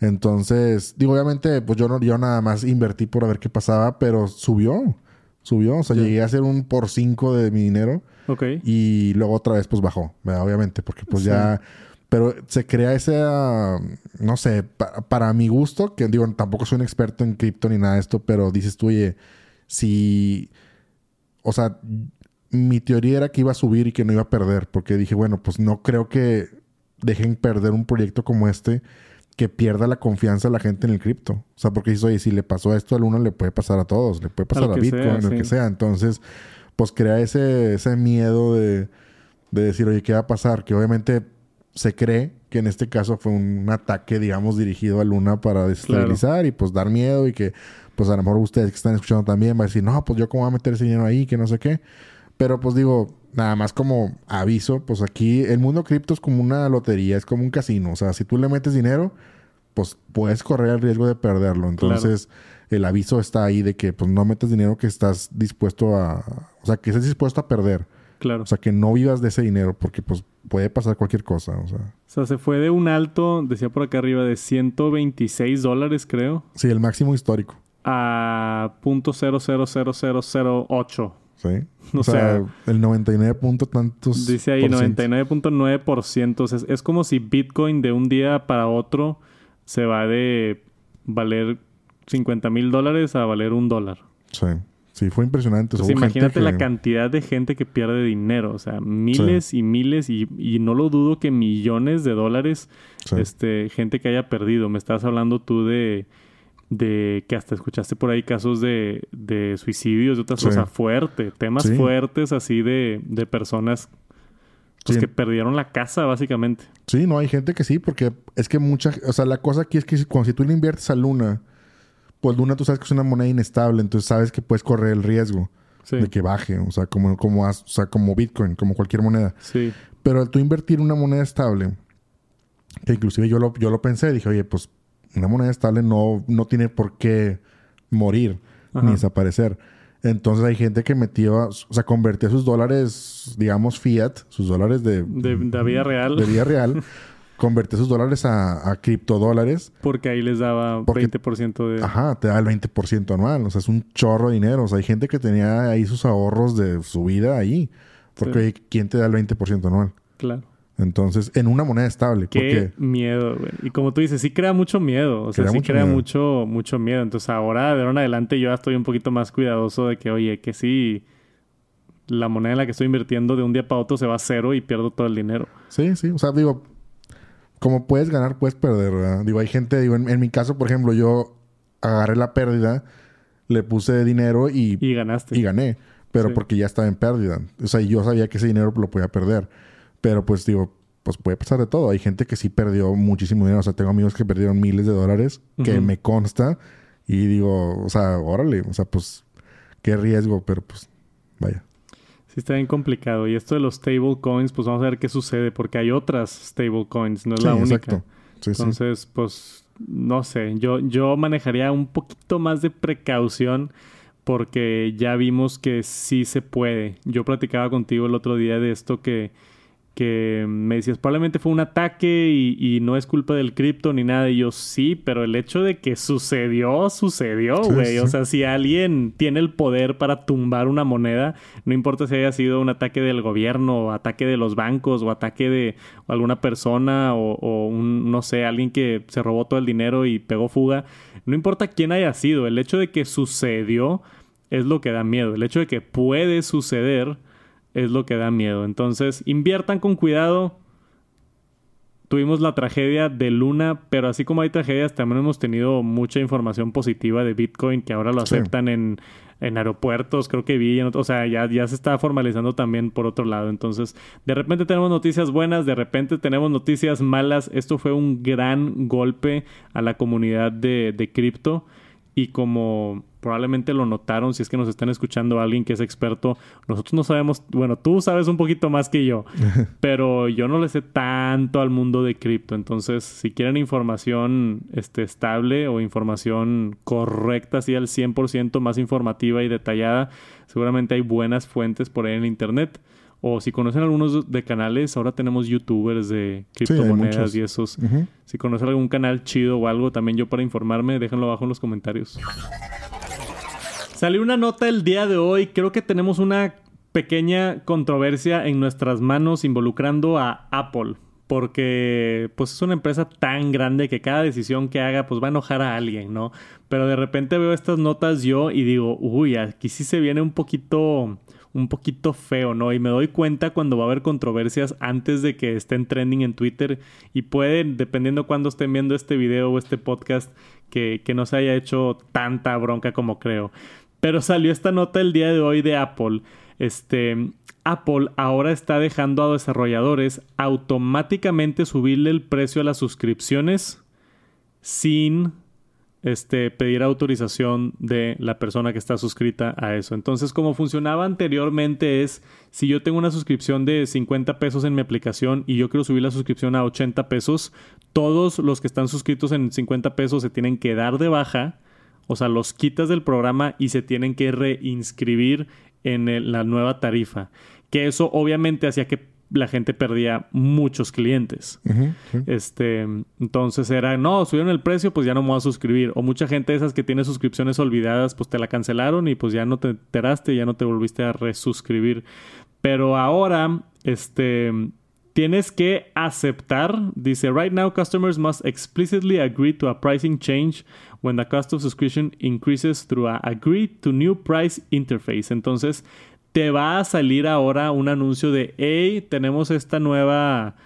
Entonces, digo, obviamente, pues yo no, yo nada más invertí por ver qué pasaba, pero subió. Subió. O sea, llegué a hacer un por cinco de mi dinero. Ok. Y luego otra vez, pues bajó, obviamente, porque pues ya. Pero se crea ese, no sé, para mi gusto, que digo, tampoco soy un experto en cripto ni nada de esto, pero dices tú, oye, si. O sea, mi teoría era que iba a subir y que no iba a perder, porque dije, bueno, pues no creo que dejen perder un proyecto como este que pierda la confianza la gente en el cripto. O sea, porque dices, oye, si le pasó esto al uno, le puede pasar a todos, le puede pasar a, Bitcoin, lo que sea. Entonces, pues crea ese, ese miedo de, de decir, oye, ¿qué va a pasar? Que obviamente se cree que en este caso fue un ataque, digamos, dirigido a Luna para desestabilizar y pues dar miedo y que, pues a lo mejor ustedes que están escuchando también van a decir, no, pues yo cómo voy a meter ese dinero ahí, que no sé qué. Pero pues digo, nada más como aviso, pues aquí el mundo cripto es como una lotería, es como un casino. O sea, si tú le metes dinero, pues puedes correr el riesgo de perderlo. Entonces, el aviso está ahí de que pues no metes dinero que estás dispuesto a, o sea, que estés dispuesto a perder. Claro. O sea, que no vivas de ese dinero porque pues puede pasar cualquier cosa, o sea. O sea, se fue de un alto, decía por acá arriba, de 126 dólares, creo. Sí, el máximo histórico. A .000008. Sí. (laughs) O, sea, el 99 punto tantos. Dice ahí 99.9%. Es, es como si Bitcoin de un día para otro se va de valer 50 mil dólares a valer un dólar. Sí. Sí, fue impresionante. Imagínate la cantidad de gente que pierde dinero. O sea, miles y miles y, y, no lo dudo que millones de dólares, este, gente que haya perdido. Me estás hablando tú de, de que hasta escuchaste por ahí casos de, de suicidios, de otras cosas fuertes, temas fuertes así de, de personas pues que perdieron la casa, básicamente. Sí, no, hay gente que sí, porque es que mucha... O sea, la cosa aquí es que cuando si tú le inviertes a Luna, pues Luna tú sabes que es una moneda inestable, entonces sabes que puedes correr el riesgo de que baje, o sea, como, como, o sea, como Bitcoin, como cualquier moneda. Sí. Pero al tú invertir una moneda estable, que inclusive yo lo, yo lo pensé, dije, oye, pues una moneda estable no, no tiene por qué morir ni desaparecer. Entonces hay gente que metió, o sea, convertía sus dólares, digamos, fiat, sus dólares de... De, de vida real. De vida real. (laughs) convertía sus dólares a, a criptodólares. Porque ahí les daba 20% de... Ajá, te da el 20% anual. O sea, es un chorro de dinero. O sea, hay gente que tenía ahí sus ahorros de su vida ahí. Porque ¿quién te da el 20% anual? Claro. Entonces, en una moneda estable. Qué miedo, güey. Y como tú dices, sí crea mucho miedo. O sea, sí crea mucho, mucho miedo. Entonces, ahora, de ahora en adelante, yo ya estoy un poquito más cuidadoso de que, oye, que sí, la moneda en la que estoy invirtiendo de un día para otro se va a cero y pierdo todo el dinero. Sí, sí. O sea, digo, como puedes ganar, puedes perder, ¿verdad? Digo, hay gente, digo, en, mi caso, por ejemplo, yo agarré la pérdida, le puse dinero y... Y ganaste. Y gané. Pero porque ya estaba en pérdida. O sea, yo sabía que ese dinero lo podía perder. Pero pues digo, pues puede pasar de todo. Hay gente que sí perdió muchísimo dinero. O sea, tengo amigos que perdieron miles de dólares, que me consta. Y digo, o sea, órale, o sea, pues qué riesgo, pero pues vaya. Sí, está bien complicado. Y esto de los stable coins, pues vamos a ver qué sucede, porque hay otras stable coins, no es la única. Entonces, pues, no sé, yo, yo manejaría un poquito más de precaución porque ya vimos que sí se puede. Yo platicaba contigo el otro día de esto que que me decías, probablemente fue un ataque y, no es culpa del cripto ni nada. Y yo, sí, pero el hecho de que sucedió, sucedió, güey. O sea, si alguien tiene el poder para tumbar una moneda, no importa si haya sido un ataque del gobierno, o ataque de los bancos, o ataque de alguna persona, o, o un, no sé, alguien que se robó todo el dinero y pegó fuga. No importa quién haya sido, el hecho de que sucedió es lo que da miedo. El hecho de que puede suceder es lo que da miedo. Entonces, inviertan con cuidado. Tuvimos la tragedia de Luna, pero así como hay tragedias, también hemos tenido mucha información positiva de Bitcoin que ahora lo aceptan en, en, aeropuertos, creo que vi, o sea, ya, ya se está formalizando también por otro lado. Entonces, de repente tenemos noticias buenas, de repente tenemos noticias malas. Esto fue un gran golpe a la comunidad de, de cripto y como probablemente lo notaron si es que nos están escuchando alguien que es experto. Nosotros no sabemos, bueno, tú sabes un poquito más que yo, (laughs) pero yo no le sé tanto al mundo de cripto. Entonces, si quieren información este, estable o información correcta, así al 100% más informativa y detallada, seguramente hay buenas fuentes por ahí en internet. O si conocen algunos de canales, ahora tenemos youtubers de criptomonedas y esos. Si conocen algún canal chido o algo, también yo para informarme, déjenlo abajo en los comentarios. Salió una nota el día de hoy. Creo que tenemos una pequeña controversia en nuestras manos involucrando a Apple. Porque pues es una empresa tan grande que cada decisión que haga pues va a enojar a alguien, ¿no? Pero de repente veo estas notas yo y digo, uy, aquí sí se viene un poquito un poquito feo, ¿no? Y me doy cuenta cuando va a haber controversias antes de que estén trending en Twitter y pueden, dependiendo cuando estén viendo este video o este podcast, que, que no se haya hecho tanta bronca como creo. Pero salió esta nota el día de hoy de Apple. Este, Apple ahora está dejando a desarrolladores automáticamente subirle el precio a las suscripciones sin este, pedir autorización de la persona que está suscrita a eso. Entonces, como funcionaba anteriormente es, si yo tengo una suscripción de 50 pesos en mi aplicación y yo quiero subir la suscripción a 80 pesos, todos los que están suscritos en 50 pesos se tienen que dar de baja o sea, los quitas del programa y se tienen que reinscribir en la nueva tarifa. Que eso obviamente hacía que la gente perdía muchos clientes. Este, entonces era, no, subieron el precio, pues ya no me voy a suscribir. O mucha gente de esas que tiene suscripciones olvidadas, pues te la cancelaron y pues ya no te enteraste, ya no te volviste a resuscribir. Pero ahora, este, tienes que aceptar, dice, right now customers must explicitly agree to a pricing change when the cost of subscription increases through a agree to new price interface. Entonces, te va a salir ahora un anuncio de, hey, tenemos esta nueva,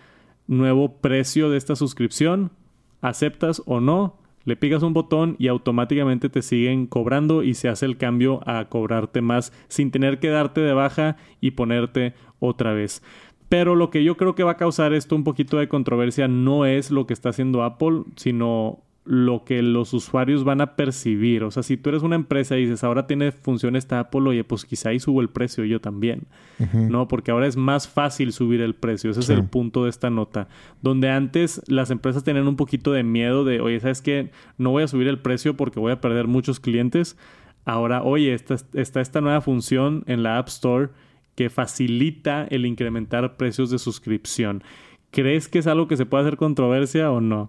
nuevo precio de esta suscripción, aceptas o no, le picas un botón y automáticamente te siguen cobrando y se hace el cambio a cobrarte más sin tener que darte de baja y ponerte otra vez. Pero lo que yo creo que va a causar esto un poquito de controversia no es lo que está haciendo Apple, sino lo que los usuarios van a percibir. O sea, si tú eres una empresa y dices, ahora tiene función esta Apple, oye, pues quizá ahí subo el precio yo también. ¿No? Porque ahora es más fácil subir el precio. Ese es el punto de esta nota. Donde antes las empresas tenían un poquito de miedo de, oye, ¿sabes qué? No voy a subir el precio porque voy a perder muchos clientes. Ahora, oye, está, está esta nueva función en la App Store que facilita el incrementar precios de suscripción. ¿Crees que es algo que se puede hacer controversia o no?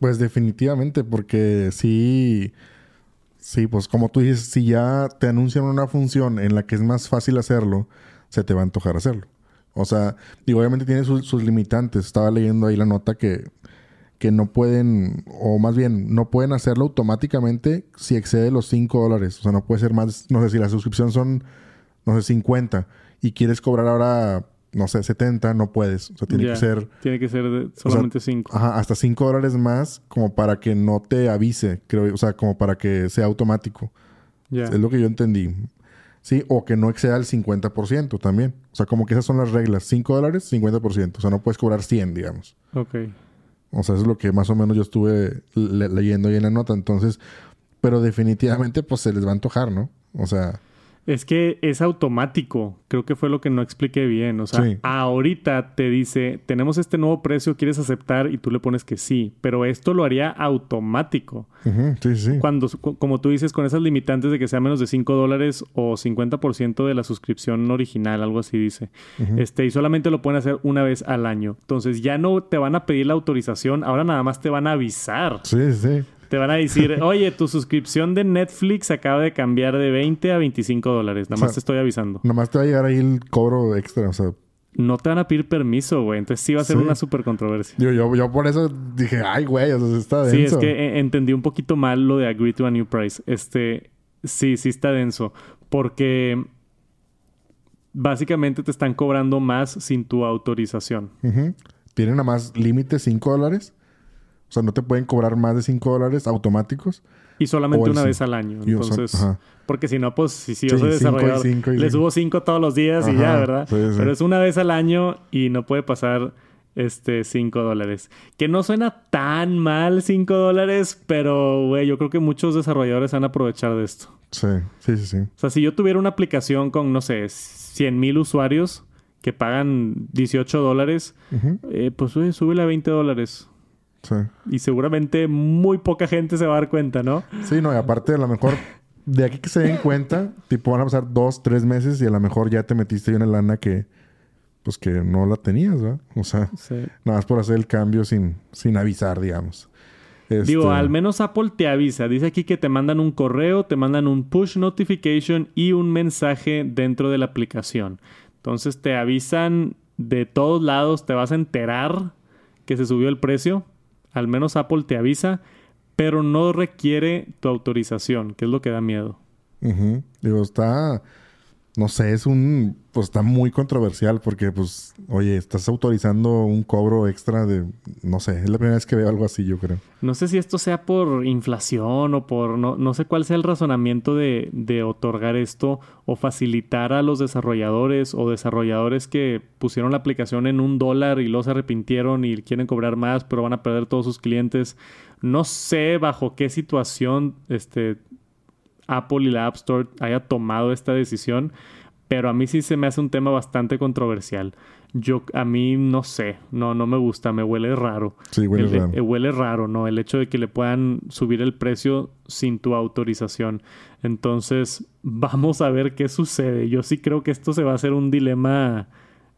Pues definitivamente, porque sí, sí, pues como tú dices, si ya te anuncian una función en la que es más fácil hacerlo, se te va a antojar hacerlo. O sea, digo, obviamente tiene sus, limitantes. Estaba leyendo ahí la nota que, que no pueden, o más bien, no pueden hacerlo automáticamente si excede los 5 dólares. O sea, no puede ser más, no sé si la suscripción son, no sé, 50 y quieres cobrar ahora, no sé, 70, no puedes. O sea, tiene que ser... Tiene que ser solamente 5. ajá, hasta 5 dólares más como para que no te avise, creo. O sea, como para que sea automático. Es lo que yo entendí. Sí, o que no exceda el 50% también. O sea, como que esas son las reglas. 5 dólares, 50%. O sea, no puedes cobrar 100, digamos. Ok. O sea, eso es lo que más o menos yo estuve leyendo ahí en la nota. Entonces, pero definitivamente pues se les va a antojar, ¿no? O sea... Es que es automático. Creo que fue lo que no expliqué bien. O sea, ahorita te dice, tenemos este nuevo precio, ¿quieres aceptar? Y tú le pones que sí. Pero esto lo haría automático. Sí, sí. Cuando, como tú dices, con esas limitantes de que sea menos de 5 dólares o 50% de la suscripción original, algo así dice. Este, y solamente lo pueden hacer una vez al año. Entonces ya no te van a pedir la autorización, ahora nada más te van a avisar. Sí, sí. Te van a decir, (laughs) oye, tu suscripción de Netflix acaba de cambiar de 20 a 25 dólares. Nada más te estoy avisando. Nada más te va a llegar ahí el cobro extra, o sea. No te van a pedir permiso, güey. Entonces sí va a ser una súper controversia. Yo, yo, yo, por eso dije, ay, güey, o sea, está denso. Sí, es que eh, entendí un poquito mal lo de agree to a new price. Este, sí, sí está denso. Porque básicamente te están cobrando más sin tu autorización. ¿Tienen nada más límite 5 dólares? O sea, no te pueden cobrar más de 5 dólares automáticos. Y solamente una vez al año. Entonces, porque si no, pues si, yo soy desarrollador, le subo 5 todos los días y ya, ¿verdad? Pero es una vez al año y no puede pasar este 5 dólares. Que no suena tan mal 5 dólares, pero güey, yo creo que muchos desarrolladores han aprovechado de esto. Sí, sí, sí, sí. O sea, si yo tuviera una aplicación con, no sé, 100 mil usuarios que pagan 18 dólares, eh, pues súbele a 20 dólares. Y seguramente muy poca gente se va a dar cuenta, ¿no? Sí, no, y aparte a lo mejor de aquí que se den cuenta, tipo van a pasar dos, tres meses y a lo mejor ya te metiste en una lana que pues que no la tenías, ¿verdad? O sea, nada más por hacer el cambio sin, sin avisar, digamos. Digo, este al menos Apple te avisa. Dice aquí que te mandan un correo, te mandan un push notification y un mensaje dentro de la aplicación. Entonces te avisan de todos lados, te vas a enterar que se subió el precio al menos Apple te avisa, pero no requiere tu autorización, que es lo que da miedo. Digo, está, no sé, es un, pues está muy controversial porque, pues, oye, estás autorizando un cobro extra de, no sé, es la primera vez que veo algo así, yo creo. No sé si esto sea por inflación o por, no, no sé cuál sea el razonamiento de, de otorgar esto o facilitar a los desarrolladores o desarrolladores que pusieron la aplicación en un dólar y luego se arrepintieron y quieren cobrar más, pero van a perder todos sus clientes. No sé bajo qué situación, este, Apple y la App Store haya tomado esta decisión, pero a mí sí se me hace un tema bastante controversial. Yo, a mí no sé, no, no me gusta, me huele raro. Sí, huele raro. Eh, huele raro, ¿no? El hecho de que le puedan subir el precio sin tu autorización. Entonces, vamos a ver qué sucede. Yo sí creo que esto se va a hacer un dilema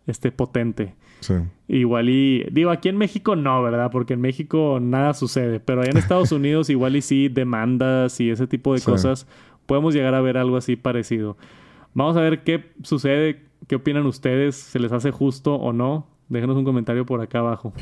este, potente. Sí. Igual y, digo, aquí en México no, ¿verdad? Porque en México nada sucede, pero allá en Estados (laughs) Unidos igual y sí, demandas y ese tipo de cosas, podemos llegar a ver algo así parecido. Vamos a ver qué sucede, qué opinan ustedes, se les hace justo o no. Déjenos un comentario por acá abajo.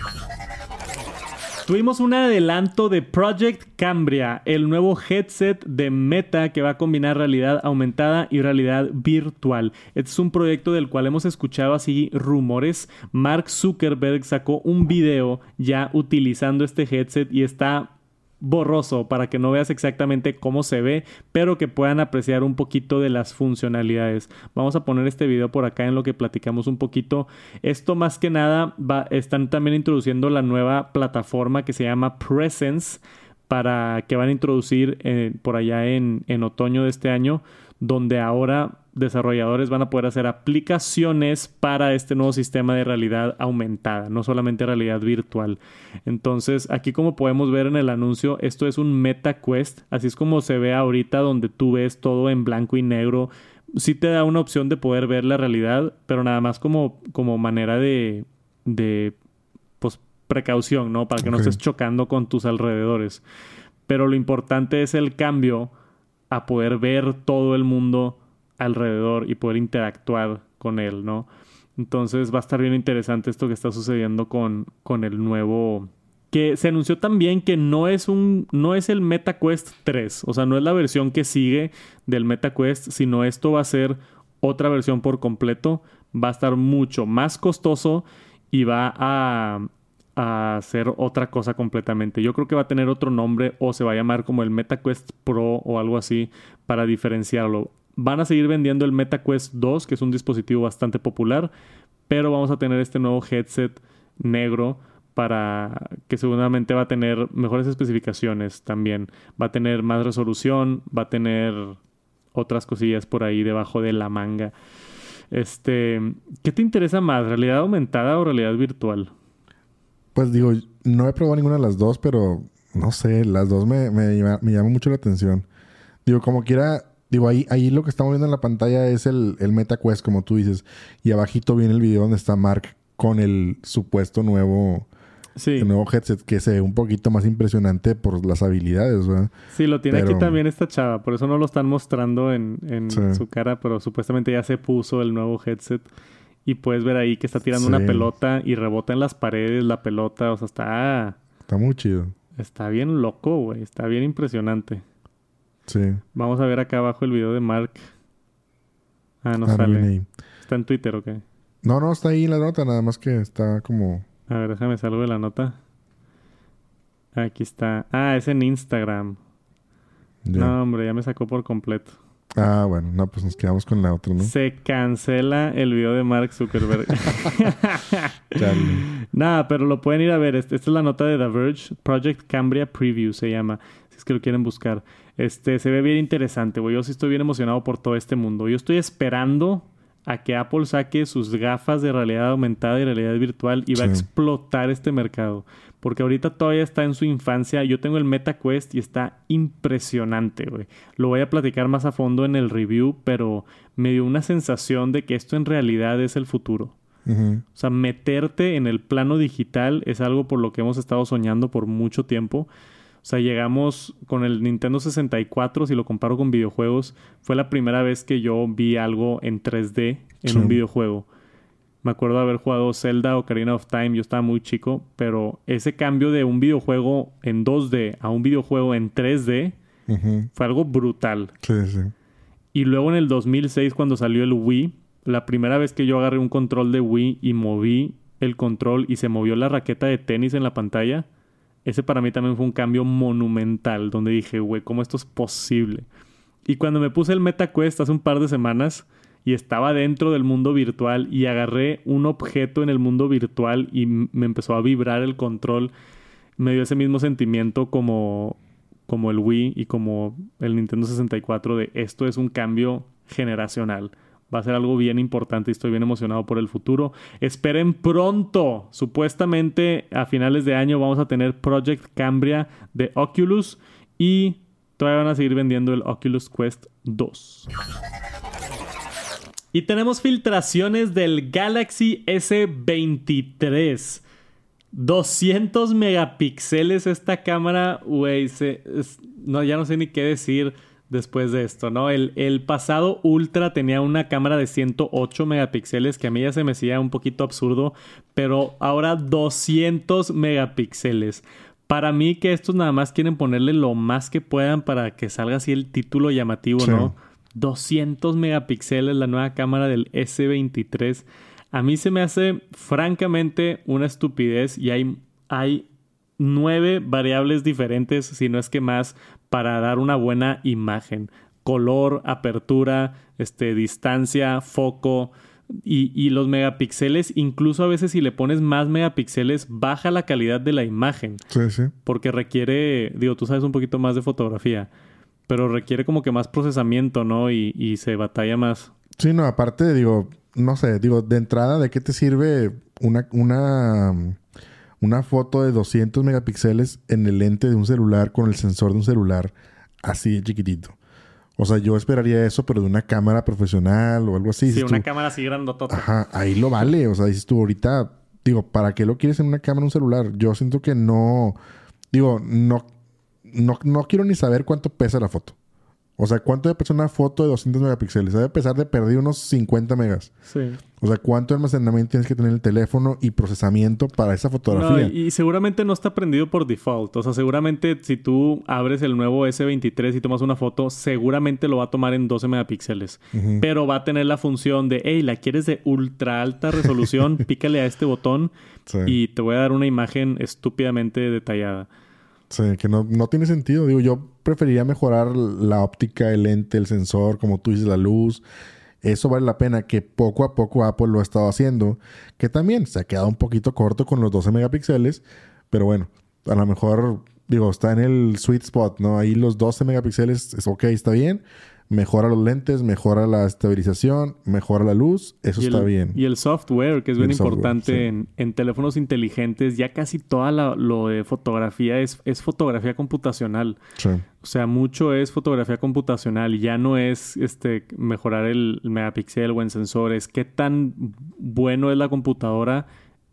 Tuvimos un adelanto de Project Cambria, el nuevo headset de Meta que va a combinar realidad aumentada y realidad virtual. Este es un proyecto del cual hemos escuchado así rumores. Mark Zuckerberg sacó un video ya utilizando este headset y está borroso para que no veas exactamente cómo se ve, pero que puedan apreciar un poquito de las funcionalidades. Vamos a poner este video por acá en lo que platicamos un poquito. Esto más que nada va, están también introduciendo la nueva plataforma que se llama Presence para que van a introducir eh, por allá en, en otoño de este año, donde ahora desarrolladores van a poder hacer aplicaciones para este nuevo sistema de realidad aumentada, no solamente realidad virtual. Entonces, aquí como podemos ver en el anuncio, esto es un Meta Quest, así es como se ve ahorita donde tú ves todo en blanco y negro. Sí te da una opción de poder ver la realidad, pero nada más como, como manera de, de pues, precaución, ¿no? Para que no estés chocando con tus alrededores. Pero lo importante es el cambio a poder ver todo el mundo alrededor y poder interactuar con él, ¿no? Entonces va a estar bien interesante esto que está sucediendo con, con el nuevo que se anunció también que no es un no es el MetaQuest 3, o sea, no es la versión que sigue del MetaQuest, sino esto va a ser otra versión por completo, va a estar mucho más costoso y va a, a hacer otra cosa completamente. Yo creo que va a tener otro nombre o se va a llamar como el MetaQuest Pro o algo así para diferenciarlo. Van a seguir vendiendo el MetaQuest 2, que es un dispositivo bastante popular, pero vamos a tener este nuevo headset negro para que seguramente va a tener mejores especificaciones también. Va a tener más resolución, va a tener otras cosillas por ahí debajo de la manga. Este, ¿qué te interesa más, realidad aumentada o realidad virtual? Pues digo, no he probado ninguna de las dos, pero no sé, las dos me, me, llaman mucho la atención. Digo, como quiera, digo, ahí, ahí lo que estamos viendo en la pantalla es el, el MetaQuest, como tú dices. Y abajito viene el video donde está Mark con el supuesto nuevo Sí. El nuevo headset que se ve un poquito más impresionante por las habilidades, ¿verdad? Sí, lo tiene aquí también esta chava. Por eso no lo están mostrando en, su cara, pero supuestamente ya se puso el nuevo headset. Y puedes ver ahí que está tirando una pelota y rebota en las paredes la pelota. O sea, está... Está muy chido. Está bien loco, güey. Está bien impresionante. Sí. Vamos a ver acá abajo el video de Mark. Ah, no ah, sale. ¿Está en Twitter o qué? No, no, está ahí la nota. Nada más que está como a ver, déjame salgo de la nota. Aquí está. Ah, es en Instagram. No, hombre, ya me sacó por completo. Ah, bueno, no, pues nos quedamos con la otra, ¿no? Se cancela el video de Mark Zuckerberg. (laughs) Nada, pero lo pueden ir a ver. Esta es la nota de The Verge. Project Cambria Preview se llama. Si es que lo quieren buscar. Este, se ve bien interesante, güey. Yo sí estoy bien emocionado por todo este mundo. Yo estoy esperando a que Apple saque sus gafas de realidad aumentada y realidad virtual y va a explotar este mercado. Porque ahorita todavía está en su infancia. Yo tengo el MetaQuest y está impresionante, güey. Lo voy a platicar más a fondo en el review, pero me dio una sensación de que esto en realidad es el futuro. O sea, meterte en el plano digital es algo por lo que hemos estado soñando por mucho tiempo. O sea, llegamos con el Nintendo 64, si lo comparo con videojuegos, fue la primera vez que yo vi algo en 3D en un videojuego. Me acuerdo de haber jugado Zelda o Ocarina of Time, yo estaba muy chico, pero ese cambio de un videojuego en 2D a un videojuego en 3D fue algo brutal. Sí, sí. Y luego en el 2006, cuando salió el Wii, la primera vez que yo agarré un control de Wii y moví el control y se movió la raqueta de tenis en la pantalla, ese para mí también fue un cambio monumental, donde dije, güey, ¿cómo esto es posible? Y cuando me puse el MetaQuest hace un par de semanas y estaba dentro del mundo virtual y agarré un objeto en el mundo virtual y me empezó a vibrar el control, me dio ese mismo sentimiento como, como el Wii y como el Nintendo 64 de esto es un cambio generacional. Va a ser algo bien importante y estoy bien emocionado por el futuro. Esperen pronto. Supuestamente a finales de año vamos a tener Project Cambria de Oculus y todavía van a seguir vendiendo el Oculus Quest 2. Y tenemos filtraciones del Galaxy S23. 200 megapíxeles esta cámara, güey, no, ya no sé ni qué decir después de esto, ¿no? El, el, pasado Ultra tenía una cámara de 108 megapíxeles que a mí ya se me hacía un poquito absurdo, pero ahora 200 megapíxeles. Para mí que estos nada más quieren ponerle lo más que puedan para que salga así el título llamativo, ¿no? 200 megapíxeles la nueva cámara del S23. A mí se me hace francamente una estupidez y hay, hay nueve variables diferentes, si no es que más, para dar una buena imagen. Color, apertura, este, distancia, foco. Y, los megapíxeles, incluso a veces si le pones más megapíxeles, baja la calidad de la imagen. Sí, sí. Porque requiere, digo, tú sabes un poquito más de fotografía, pero requiere como que más procesamiento, ¿no? Y, y se batalla más. Sí, no, aparte, digo, no sé, digo, de entrada, ¿de qué te sirve una, una una foto de 200 megapíxeles en el lente de un celular con el sensor de un celular así de chiquitito. O sea, yo esperaría eso, pero de una cámara profesional o algo así. Sí, una cámara así grandotota. Ajá, ahí lo vale. O sea, dices tú ahorita, digo, ¿para qué lo quieres en una cámara un celular? Yo siento que no, digo, no, no, no quiero ni saber cuánto pesa la foto. O sea, ¿cuánto debe pesar una foto de 200 megapíxeles? Debe pesar de perder unos 50 megas. Sí. O sea, ¿cuánto almacenamiento tienes que tener el teléfono y procesamiento para esa fotografía? y seguramente no está prendido por default. O sea, seguramente si tú abres el nuevo S23 y tomas una foto, seguramente lo va a tomar en 12 megapíxeles. Pero va a tener la función de, hey, ¿la quieres de ultra alta resolución? (laughs) Pícale a este botón y te voy a dar una imagen estúpidamente detallada. Sí, que no, no tiene sentido. Digo, yo preferiría mejorar la óptica, el lente, el sensor, como tú dices, la luz. Eso vale la pena que poco a poco Apple lo ha estado haciendo. Que también se ha quedado un poquito corto con los 12 megapíxeles. Pero bueno, a lo mejor, digo, está en el sweet spot, ¿no? Ahí los 12 megapíxeles es ok, está bien mejora los lentes, mejora la estabilización, mejora la luz, eso está bien. Y el software, que es bien importante en, teléfonos inteligentes, ya casi toda lo de fotografía es, es fotografía computacional. O sea, mucho es fotografía computacional, ya no es este mejorar el, megapíxel o en sensores, qué tan bueno es la computadora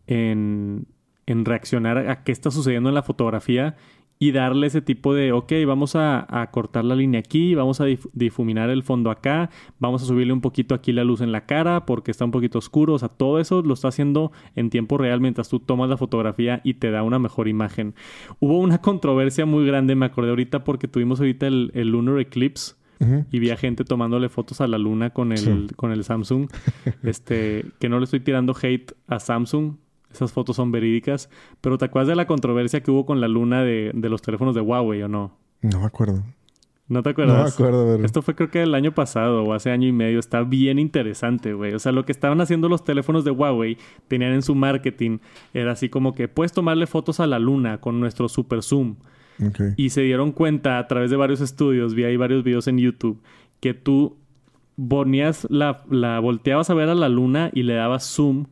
en, en reaccionar a qué está sucediendo en la fotografía y darle ese tipo de, ok, vamos a, cortar la línea aquí, vamos a difuminar el fondo acá, vamos a subirle un poquito aquí la luz en la cara porque está un poquito oscuro, o sea, todo eso lo está haciendo en tiempo real mientras tú tomas la fotografía y te da una mejor imagen. Hubo una (laughs) controversia muy grande, me acordé ahorita porque tuvimos ahorita el, Lunar Eclipse. Y vi a gente tomándole fotos a la luna con el, con el Samsung. (laughs) Este, que no le estoy tirando hate a Samsung, esas fotos son verídicas. Pero ¿te acuerdas de la controversia que hubo con la luna de, los teléfonos de Huawei o no? No me acuerdo. ¿No te acuerdas? No me acuerdo. Esto fue creo que el año pasado o hace año y medio. Está bien interesante, güey. O sea, lo que estaban haciendo los teléfonos de Huawei tenían en su marketing era así como que puedes tomarle fotos a la luna con nuestro super zoom. Y se dieron cuenta a través de varios estudios, vi ahí varios videos en YouTube, que tú ponías la, la volteabas a ver a la luna y le dabas zoom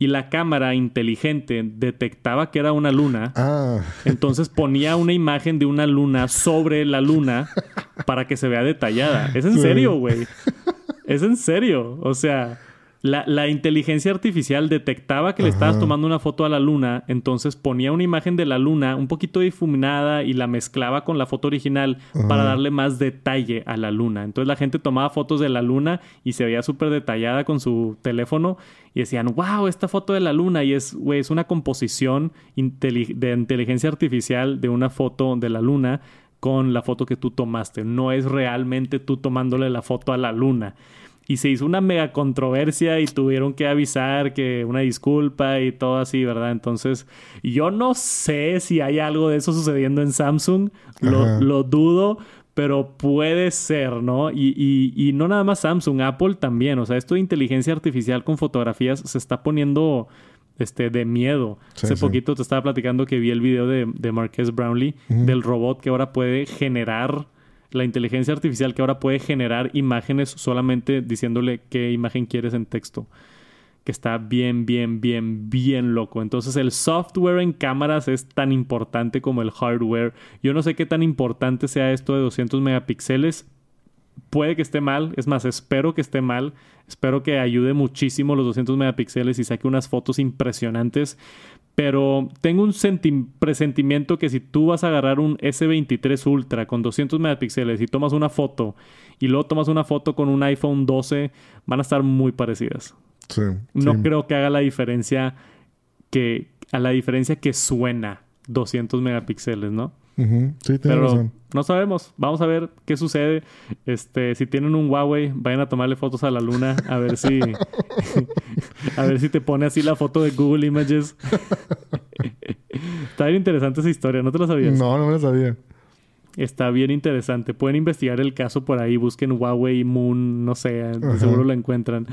y la cámara inteligente detectaba que era una luna, ah. entonces ponía una imagen de una luna sobre la luna para que se vea detallada. Es en serio, güey. Es en serio. O sea, la, inteligencia artificial detectaba que le estabas tomando una foto a la luna, entonces ponía una imagen de la luna un poquito difuminada y la mezclaba con la foto original para darle más detalle a la luna. Entonces la gente tomaba fotos de la luna y se veía súper detallada con su teléfono y decían, wow, esta foto de la luna y es, es una composición de inteligencia artificial de una foto de la luna con la foto que tú tomaste. No es realmente tú tomándole la foto a la luna y se hizo una mega controversia y tuvieron que avisar que una disculpa y todo así, ¿verdad? Entonces, yo no sé si hay algo de eso sucediendo en Samsung, lo, dudo, pero puede ser, ¿no? Y, y, no nada más Samsung, Apple también, o sea, esto de inteligencia artificial con fotografías se está poniendo este, de miedo. Hace poquito te estaba platicando que vi el video de, de Marques Brownlee del robot que ahora puede generar la inteligencia artificial que ahora puede generar imágenes solamente diciéndole qué imagen quieres en texto. Que está bien, bien, bien, bien loco. Entonces el software en cámaras es tan importante como el hardware. Yo no sé qué tan importante sea esto de 200 megapíxeles. Puede que esté mal, es más, espero que esté mal. Espero que ayude muchísimo los 200 megapíxeles y saque unas fotos impresionantes. Pero tengo un presentimiento que si tú vas a agarrar un S23 Ultra con 200 megapíxeles y tomas una foto y luego tomas una foto con un iPhone 12, van a estar muy parecidas. Sí, no creo que haga la diferencia que a la diferencia que suena 200 megapíxeles, ¿no? Sí, Pero no sabemos. Vamos a ver qué sucede. Este, si tienen un Huawei, vayan a tomarle fotos a la luna a ver si (laughs) (laughs) a ver si te pone así la foto de Google Images. Está bien interesante esa historia, ¿no te la sabías? No, no me la sabía. Está bien interesante. Pueden investigar el caso por ahí, busquen Huawei Moon, no sé, seguro lo encuentran.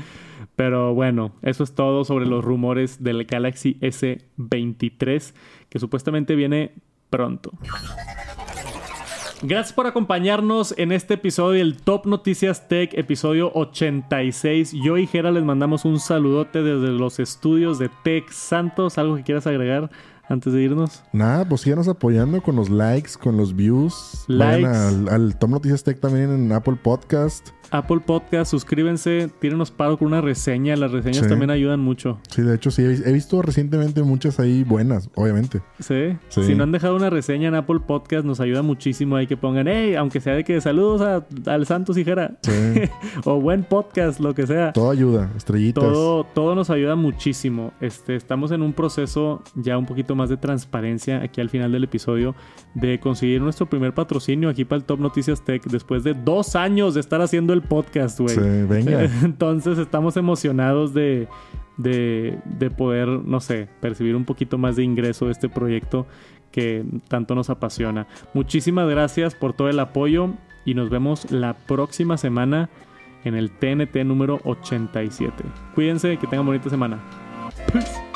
Pero bueno, eso es todo sobre los rumores del Galaxy S23, que supuestamente viene pronto. Gracias por acompañarnos en este episodio del Top Noticias Tech, episodio 86. Yo y Jera les mandamos un saludote desde los estudios de Tech Santos. ¿Algo que quieras agregar antes de irnos? Nada, pues síganos apoyando con los likes, con los views. Likes. Vayan al, Top Noticias Tech también en Apple Podcast. Apple Podcast, suscríbanse, tírenos paro con una reseña. Las reseñas también ayudan mucho. Sí, de hecho, sí. He visto recientemente muchas ahí buenas, obviamente. ¿Sí? Si no han dejado una reseña en Apple Podcast, nos ayuda muchísimo ahí que pongan, hey, aunque sea de que saludos a, al Santos Hijera. Sí. (laughs) o buen podcast, lo que sea. Todo ayuda, estrellitas. Todo, todo nos ayuda muchísimo. Este, estamos en un proceso ya un poquito más de transparencia aquí al final del episodio de conseguir nuestro primer patrocinio aquí para el Top Noticias Tech después de dos años de estar haciendo el podcast, güey. Sí, venga. (laughs) Entonces estamos emocionados de, de, de poder, no sé, percibir un poquito más de ingreso de este proyecto que tanto nos apasiona. Muchísimas gracias por todo el apoyo y nos vemos la próxima semana en el TNT número 87. Cuídense, que tengan bonita semana. Peace.